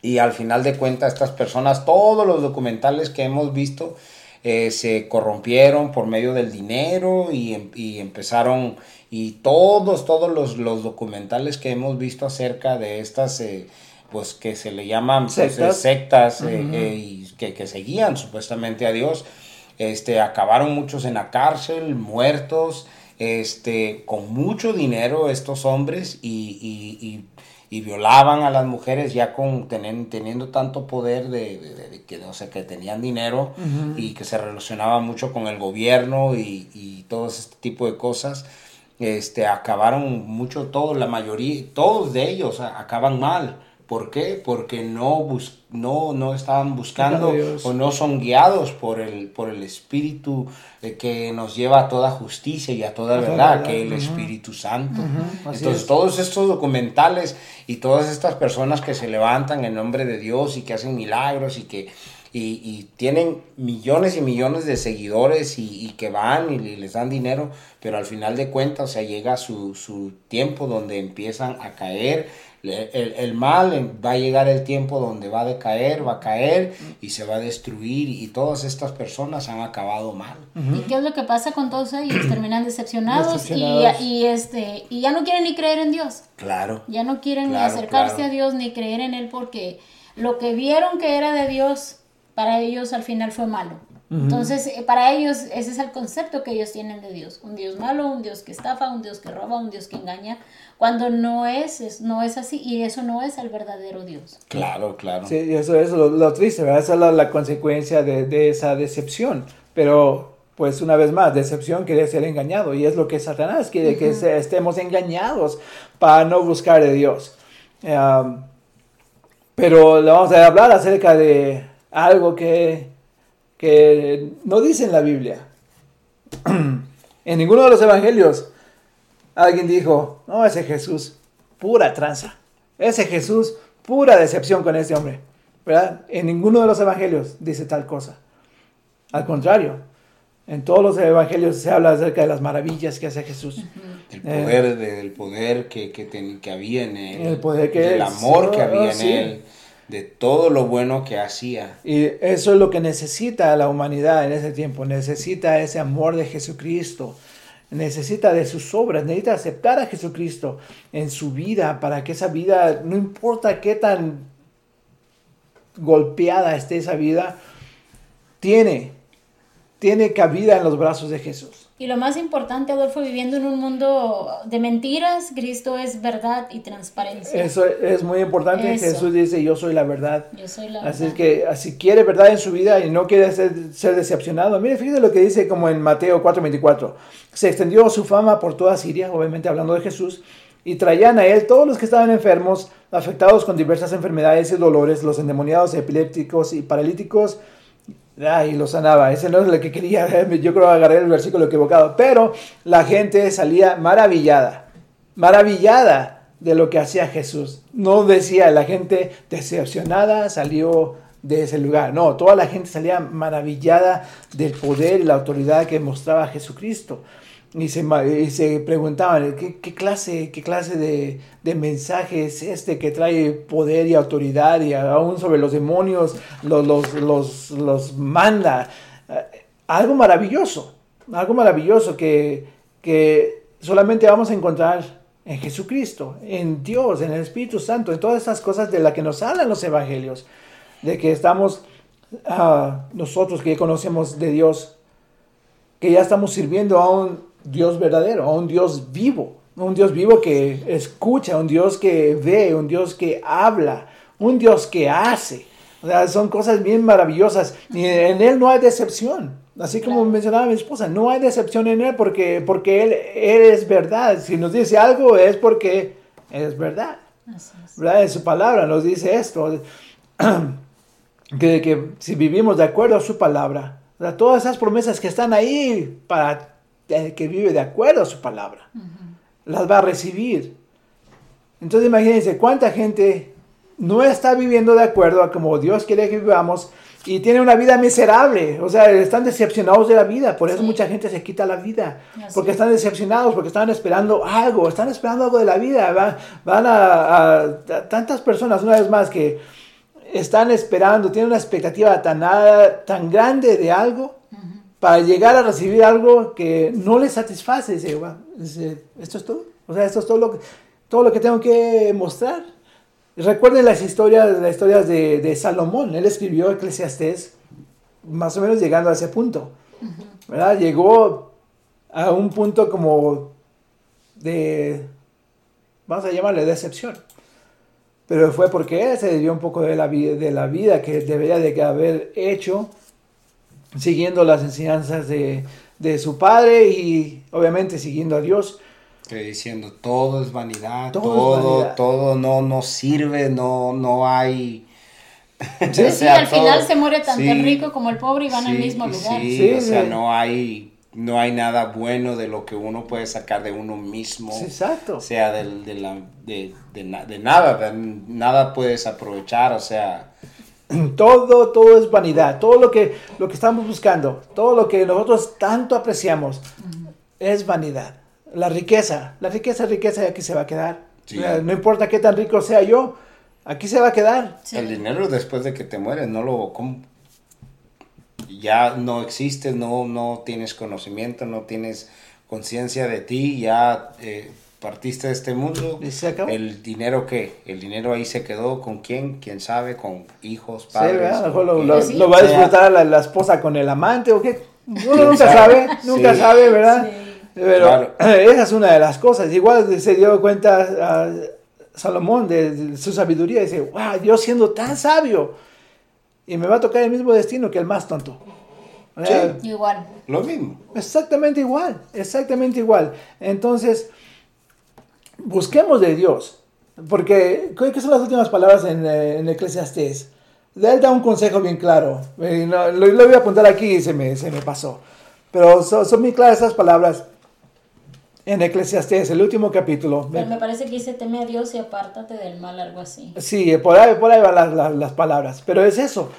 Y al final de cuentas, estas personas, todos los documentales que hemos visto, eh, se corrompieron por medio del dinero y, em- y empezaron, y todos, todos los, los documentales que hemos visto acerca de estas, eh, pues que se le llaman pues, eh, Sectas. sectas, eh, y que, que seguían supuestamente a Dios, este, acabaron muchos en la cárcel, muertos, este, con mucho dinero estos hombres y, y- y- y violaban a las mujeres ya con tenen- teniendo tanto poder de, de- de- de que, o sea, que tenían dinero y que se relacionaban mucho con el gobierno y, y todo este tipo de cosas. Este, acabaron mucho, todos, la mayoría, todos de ellos acaban mal. ¿Por qué? Porque no, bus- no, no estaban buscando o no son guiados por el, por el Espíritu eh, que nos lleva a toda justicia y a toda A toda verdad, verdad, que es el. Espíritu Santo. Entonces, es. todos estos documentales y todas estas personas que se levantan en nombre de Dios y que hacen milagros y que y, y tienen millones y millones de seguidores y, y que van y, y les dan dinero, pero al final de cuentas, o sea, llega su, su tiempo donde empiezan a caer. El, el mal va a llegar el tiempo donde va a decaer, va a caer y se va a destruir y todas estas personas han acabado mal. ¿Y qué es lo que pasa con todos ellos? <clears throat> Terminan decepcionados, Decepcionados. Y, y, este, y ya no quieren ni creer en Dios. Claro. Ya no quieren Claro, ni acercarse claro. a Dios ni creer en Él porque lo que vieron que era de Dios, para ellos al final fue malo. Entonces, eh, para ellos ese es el concepto que ellos tienen de Dios. Un Dios malo, un Dios que estafa, un Dios que roba, un Dios que engaña, cuando no es, es- no es así y eso no es el verdadero Dios. Claro, claro. Sí, eso es lo, lo triste, ¿verdad? Esa es la, la consecuencia de, de esa decepción. Pero, pues una vez más, decepción quiere ser engañado. Y es lo que Satanás quiere, que se- estemos engañados para no buscar de Dios. Um, pero le vamos a hablar acerca de algo que, que no dice en la Biblia. <clears throat> en ninguno de los evangelios alguien dijo, no, ese Jesús, pura tranza. Ese Jesús, pura decepción con este hombre. ¿Verdad? En ninguno de los evangelios dice tal cosa. Al contrario, en todos los evangelios se habla acerca de las maravillas que hace Jesús. El poder, del poder que, que, ten- que había en él. El poder que Del amor que había en sí. él. De todo lo bueno que hacía. Y eso es lo que necesita la humanidad en ese tiempo. Necesita ese amor de Jesucristo. Necesita de sus obras. Necesita aceptar a Jesucristo en su vida para que esa vida, no importa qué tan golpeada esté esa vida, tiene, tiene cabida en los brazos de Jesús. Y lo más importante, Adolfo, viviendo en un mundo de mentiras, Cristo es verdad y transparencia. Eso es muy importante. Eso. Jesús dice, yo soy la verdad. Yo soy la Así es que si quiere verdad en su vida y no quiere ser, ser decepcionado, mire, fíjese lo que dice como en Mateo 4:24. Se extendió su fama por toda Siria, obviamente hablando de Jesús, y traían a él todos los que estaban enfermos, afectados con diversas enfermedades y dolores, los endemoniados, epilépticos y paralíticos, y los sanaba. Ese no es lo que quería, <laughs> yo creo que agarré el versículo equivocado, pero la gente salía maravillada, maravillada de lo que hacía Jesús. No decía la gente decepcionada salió de ese lugar. No, toda la gente salía maravillada del poder y la autoridad que mostraba Jesucristo. Y se, se preguntaban, ¿qué, clase, qué clase de, de, mensaje es este que trae poder y autoridad y aún sobre los demonios los, los, los, los manda? Eh, algo maravilloso, algo maravilloso que, que solamente vamos a encontrar en Jesucristo, en Dios, en el Espíritu Santo, en todas esas cosas de las que nos hablan los evangelios, de que estamos uh, nosotros que conocemos de Dios, que ya estamos sirviendo a un Dios verdadero, a un Dios vivo, un Dios vivo que escucha, un Dios que ve, un Dios que habla, un Dios que hace. O sea, son cosas bien maravillosas y en Él no hay decepción. Así como mencionaba mi esposa, no hay decepción en Él porque, porque él, él es verdad. Si nos dice algo es porque es verdad. ¿verdad? En su palabra nos dice esto, <clears throat> que, que si vivimos de acuerdo a su palabra, todas esas promesas que están ahí para que vive de acuerdo a su palabra. Las va a recibir. Entonces imagínense cuánta gente no está viviendo de acuerdo a como Dios quiere que vivamos y tiene una vida miserable. O sea, están decepcionados de la vida. Por eso mucha gente se quita la vida. porque están decepcionados, porque están esperando algo, están esperando algo de la vida. Van, van a, a, tantas personas, una vez más, que están esperando, tienen una expectativa tan, tan grande de algo para llegar a recibir algo que no les satisface. Dice, esto es todo. O sea, esto es todo lo que, todo lo que tengo que mostrar. Recuerden las historias, las historias de, de Salomón. Él escribió Eclesiastés más o menos llegando a ese punto. ¿verdad? Llegó a un punto como de, vamos a llamarle decepción. Pero fue porque él se dio un poco de la, vida, de la vida que debería de haber hecho siguiendo las enseñanzas de, de su padre y obviamente siguiendo a Dios. diciendo todo es vanidad, todo, todo, no, no sirve, no, no hay... Sí, <laughs> sí al final se muere tanto el rico como el pobre y van al mismo lugar. Sí, o sea, no hay, no hay nada bueno de lo que uno puede sacar de uno mismo. exacto. O sea, de, de, la, de, de, nada, nada puedes aprovechar, o sea... <clears throat> Todo, todo es vanidad. Todo lo que, lo que estamos buscando, todo lo que nosotros tanto apreciamos, es vanidad. La riqueza, la riqueza, riqueza, aquí se va a quedar. No importa qué tan rico sea yo, aquí se va a quedar. El dinero después de que te mueres, no lo... Ya no existe, no, no tienes conocimiento, no tienes conciencia de ti, ya... Eh, partiste de este mundo. El dinero que, el dinero ahí se quedó con quién, quién sabe, con hijos, padres. Sí, lo, lo, va a disfrutar la, la, esposa con el amante o qué. Uno nunca sabe, nunca sabe, ¿verdad? Pero <clears throat> esa es una de las cosas. Igual se dio cuenta a Salomón de, su sabiduría. Dice, wow, yo siendo tan sabio. Y me va a tocar el mismo destino que el más tonto. Sí, igual. Lo mismo. Exactamente igual, exactamente igual. Entonces, busquemos de Dios. Porque, ¿qué son las últimas palabras en, eh, en Eclesiastés? Él da un consejo bien claro. Eh, lo, voy a apuntar aquí y se me, se me pasó. Pero son, son muy claras esas palabras en Eclesiastés, el último capítulo. Pero me parece que dice, teme a Dios y apártate del mal, algo así. Sí, por ahí, por ahí van las, las, palabras. Pero es eso,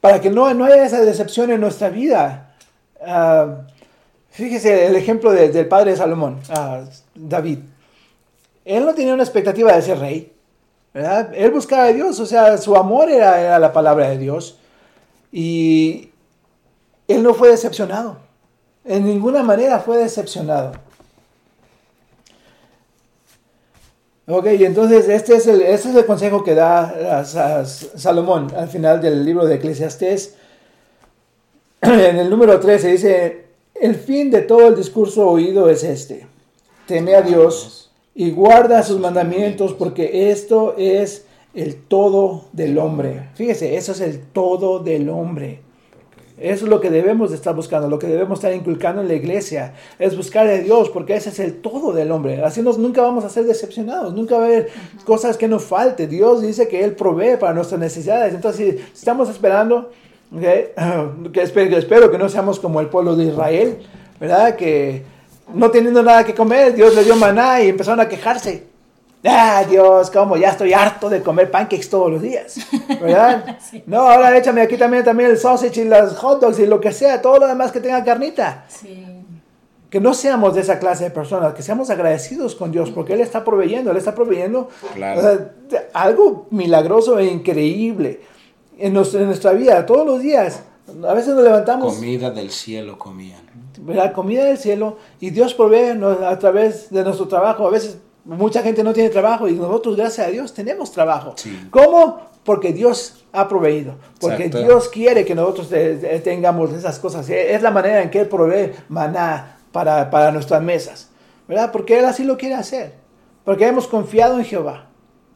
para que no, no haya esa decepción en nuestra vida. Uh, fíjese el ejemplo de, del padre de Salomón, uh, David. Él no tenía una expectativa de ser rey, ¿verdad? Él buscaba a Dios, o sea, su amor era, la palabra de Dios. Y él no fue decepcionado. En ninguna manera fue decepcionado. Ok, entonces este es el, este es el consejo que da Salomón al final del libro de Eclesiastés. <clears throat> En el número 13 dice, el fin de todo el discurso oído es este. Teme a Dios y guarda sus mandamientos porque esto es el todo del hombre. Fíjese, eso es el todo del hombre. Eso es lo que debemos de estar buscando, lo que debemos estar inculcando en la iglesia, es buscar a Dios, porque ese es el todo del hombre. Así nos, nunca vamos a ser decepcionados, nunca va a haber cosas que nos falte. Dios dice que Él provee para nuestras necesidades. Entonces, si estamos esperando, okay, <clears throat> espero, que espero que no seamos como el pueblo de Israel, ¿verdad? Que no teniendo nada que comer, Dios le dio maná y empezaron a quejarse. Ah, Dios, como ya estoy harto de comer pancakes todos los días, <laughs> ¿verdad? Sí. No, ahora échame aquí también, también el sausage y las hot dogs y lo que sea, todo lo demás que tenga carnita. Sí. Que no seamos de esa clase de personas, que seamos agradecidos con Dios, porque Él está proveyendo, Él está proveyendo Claro. o sea, algo milagroso e increíble en nuestra, en nuestra vida, todos los días. A veces nos levantamos, Comida del cielo comían. ¿Verdad? comida del cielo, y Dios provee a través de nuestro trabajo. A veces mucha gente no tiene trabajo y nosotros, gracias a Dios, tenemos trabajo. Sí. ¿Cómo? Porque Dios ha proveído, porque Exacto. Dios quiere que nosotros tengamos esas cosas. Eh, Es la manera en que Él provee maná para, para nuestras mesas, ¿verdad? Porque Él así lo quiere hacer, porque hemos confiado en Jehová.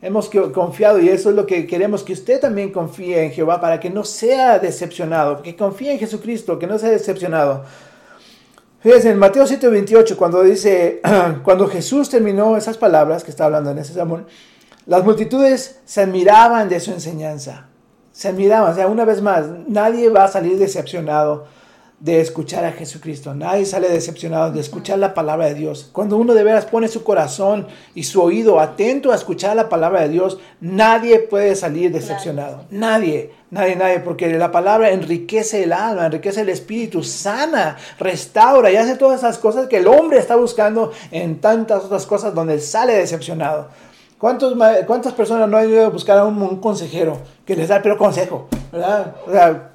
Hemos confiado y eso es lo que queremos que usted también confíe en Jehová para que no sea decepcionado, que confíe en Jesucristo, que no sea decepcionado. Fíjense, en Mateo 7:28, cuando dice, <clears throat> cuando Jesús terminó esas palabras que está hablando en ese sermón, las multitudes se admiraban de su enseñanza. Se admiraban, o sea, una vez más, nadie va a salir decepcionado de escuchar a Jesucristo. Nadie sale decepcionado de escuchar la palabra de Dios. Cuando uno de veras pone su corazón y su oído atento a escuchar la palabra de Dios, nadie puede salir decepcionado. Nadie, nadie, nadie, porque la palabra enriquece el alma, enriquece el espíritu, sana, restaura y hace todas esas cosas que el hombre está buscando en tantas otras cosas donde sale decepcionado. ¿Cuántos, ¿Cuántas personas no han ido a buscar a un, un consejero que les da el peor consejo? ¿verdad? O sea,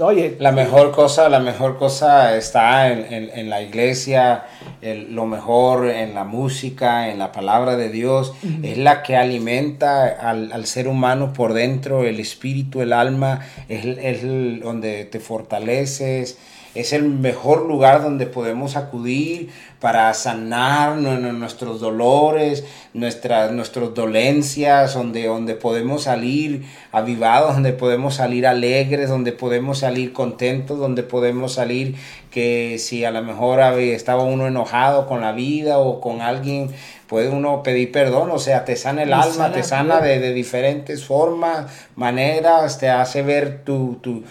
oye, La mejor cosa, la mejor cosa está en, en- en la iglesia, el- lo mejor en la música, en la palabra de Dios, es la que alimenta al, al ser humano por dentro, el espíritu, el alma, es, es el- donde te fortaleces, es el mejor lugar donde podemos acudir para sanar nu- nu- nuestros dolores, nuestras, nuestras dolencias, donde, donde podemos salir avivados, donde podemos salir alegres, donde podemos salir contentos, donde podemos salir que si a lo mejor había- estaba uno enojado con la vida o con alguien, puede uno pedir perdón, o sea, te sana el alma, sana, te sana de, de diferentes formas, maneras, te hace ver tu, tu,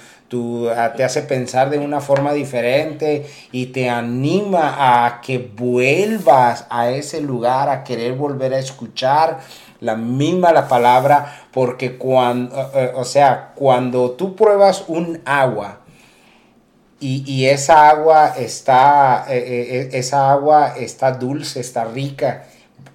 ah, te hace pensar de una forma diferente y te anima a que vuelvas a ese lugar, a querer volver a escuchar la misma la palabra, porque cuando, o sea, cuando tú pruebas un agua, y, y esa agua está, eh, eh, esa agua está dulce, está rica.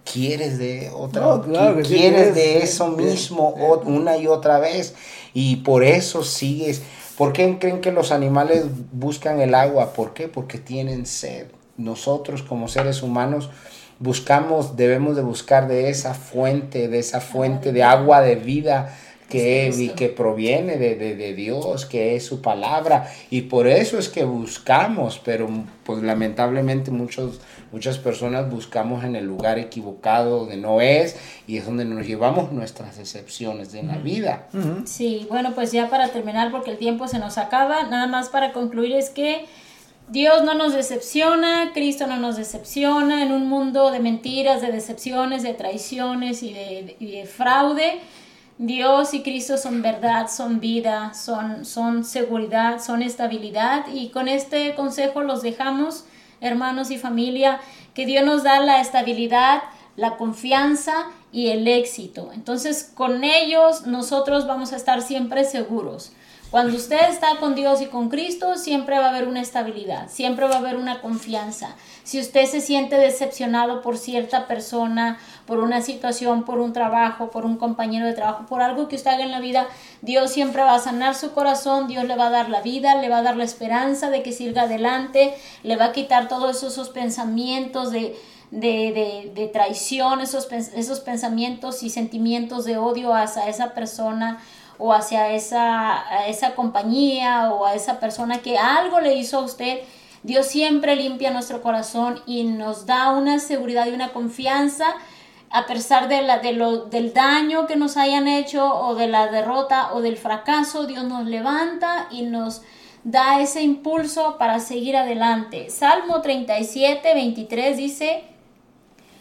¿Quieres de otra? No, claro que sí, ¿Quieres de eso mismo una y otra vez? Y por eso sigues. ¿Por qué creen que los animales buscan el agua? ¿Por qué? Porque tienen sed. Nosotros como seres humanos buscamos, debemos de buscar de esa fuente, de esa fuente de agua de vida que, Es y que proviene de, de- de Dios, que es su palabra. Y por eso es que buscamos, pero pues lamentablemente muchos, muchas personas buscamos en el lugar equivocado donde no es y es donde nos llevamos nuestras decepciones de la vida. Sí, bueno, pues ya para terminar, porque el tiempo se nos acaba, nada más para concluir es que Dios no nos decepciona, Cristo no nos decepciona en un mundo de mentiras, de decepciones, de traiciones y de, y de fraude. Dios y Cristo son verdad, son vida, son, son seguridad, son estabilidad y con este consejo los dejamos, hermanos y familia, que Dios nos da la estabilidad, la confianza y el éxito. Entonces con ellos nosotros vamos a estar siempre seguros. Cuando usted está con Dios y con Cristo, siempre va a haber una estabilidad, siempre va a haber una confianza. Si usted se siente decepcionado por cierta persona, por una situación, por un trabajo, por un compañero de trabajo, por algo que usted haga en la vida, Dios siempre va a sanar su corazón, Dios le va a dar la vida, le va a dar la esperanza de que siga adelante, le va a quitar todos esos, pensamientos de, de, de, traición, esos, esos pensamientos y sentimientos de odio hacia esa persona o hacia esa, esa compañía o a esa persona que algo le hizo a usted. Dios siempre limpia nuestro corazón y nos da una seguridad y una confianza a pesar de la, de lo, del daño que nos hayan hecho o de la derrota o del fracaso. Dios nos levanta y nos da ese impulso para seguir adelante. Salmo 37, 23 dice,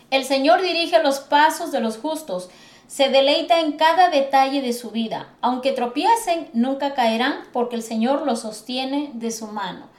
el Señor dirige los pasos de los justos, se deleita en cada detalle de su vida. Aunque tropiecen, nunca caerán porque el Señor los sostiene de su mano.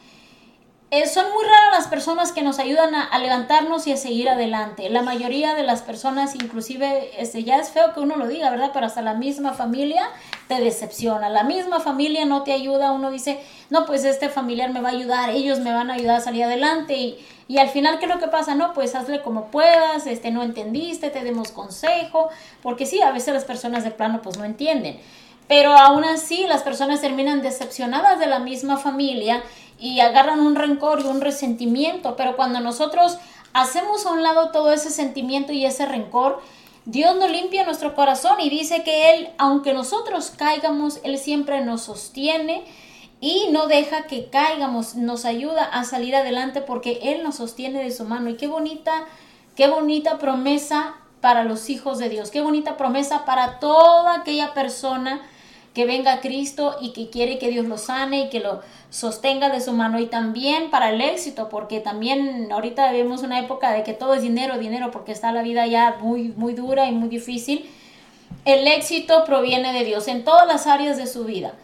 Eh, son muy raras las personas que nos ayudan a, levantarnos y a seguir adelante. La mayoría de las personas, inclusive, este, ya es feo que uno lo diga, ¿verdad? Pero hasta la misma familia te decepciona. La misma familia no te ayuda. Uno dice, no, pues este familiar me va a ayudar, ellos me van a ayudar a salir adelante. Y, y al final, ¿qué es lo que pasa? No, pues hazle como puedas, este, no entendiste, te demos consejo. Porque sí, a veces las personas de plano pues no entienden. Pero aún así las personas terminan decepcionadas de la misma familia y agarran un rencor y un resentimiento, pero cuando nosotros hacemos a un lado todo ese sentimiento y ese rencor, Dios nos limpia nuestro corazón y dice que Él, aunque nosotros caigamos, Él siempre nos sostiene y no deja que caigamos, nos ayuda a salir adelante porque Él nos sostiene de su mano. Y qué bonita, qué bonita promesa para los hijos de Dios, qué bonita promesa para toda aquella persona que venga Cristo y que quiere que Dios lo sane y que lo sostenga de su mano y también para el éxito, porque también ahorita vivimos una época de que todo es dinero, dinero, porque está la vida ya muy, muy dura y muy difícil. El éxito proviene de Dios en todas las áreas de su vida.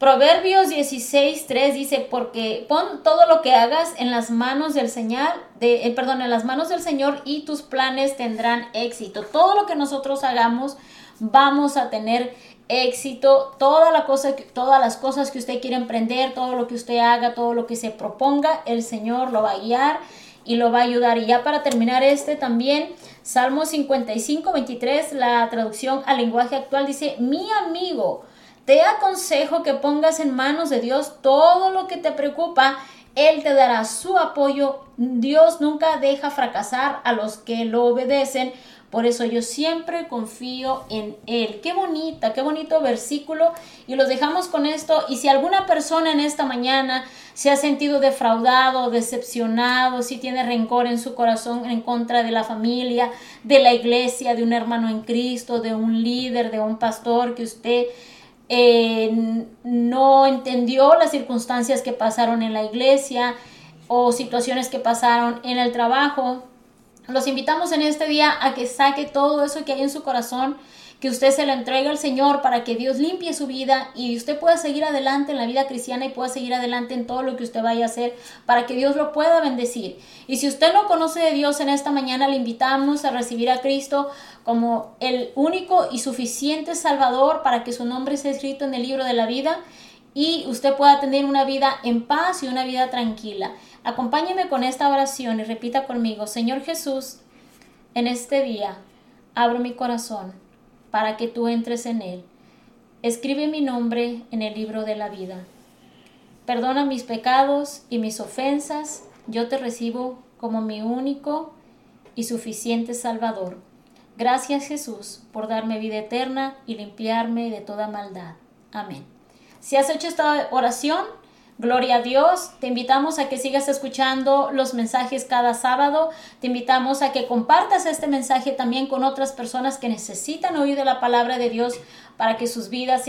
Proverbios 16, 3 dice, porque pon todo lo que hagas en las manos del Señor, de, eh, perdón, en las manos del Señor y tus planes tendrán éxito. Todo lo que nosotros hagamos vamos a tener éxito, toda todas las cosas que usted quiere emprender, todo lo que usted haga, todo lo que se proponga, el Señor lo va a guiar y lo va a ayudar. Y ya para terminar este también, Salmo 55, 23, la traducción al lenguaje actual dice, mi amigo, te aconsejo que pongas en manos de Dios todo lo que te preocupa. Él te dará su apoyo. Dios nunca deja fracasar a los que lo obedecen por eso yo siempre confío en Él. Qué bonita, qué bonito versículo. Y los dejamos con esto. Y si alguna persona en esta mañana se ha sentido defraudado, decepcionado, si tiene rencor en su corazón en contra de la familia, de la iglesia, de un hermano en Cristo, de un líder, de un pastor que usted eh, no entendió las circunstancias que pasaron en la iglesia o situaciones que pasaron en el trabajo, los invitamos en este día a que saque todo eso que hay en su corazón, que usted se lo entregue al Señor para que Dios limpie su vida y usted pueda seguir adelante en la vida cristiana y pueda seguir adelante en todo lo que usted vaya a hacer para que Dios lo pueda bendecir. Y si usted no conoce de Dios en esta mañana, le invitamos a recibir a Cristo como el único y suficiente Salvador para que su nombre sea escrito en el libro de la vida y usted pueda tener una vida en paz y una vida tranquila. Acompáñeme con esta oración y repita conmigo, Señor Jesús, en este día abro mi corazón para que tú entres en él. Escribe mi nombre en el libro de la vida. Perdona mis pecados y mis ofensas. Yo te recibo como mi único y suficiente Salvador. Gracias Jesús por darme vida eterna y limpiarme de toda maldad. Amén. Si has hecho esta oración, Gloria a Dios. Te invitamos a que sigas escuchando los mensajes cada sábado. Te invitamos a que compartas este mensaje también con otras personas que necesitan oír de la palabra de Dios para que sus vidas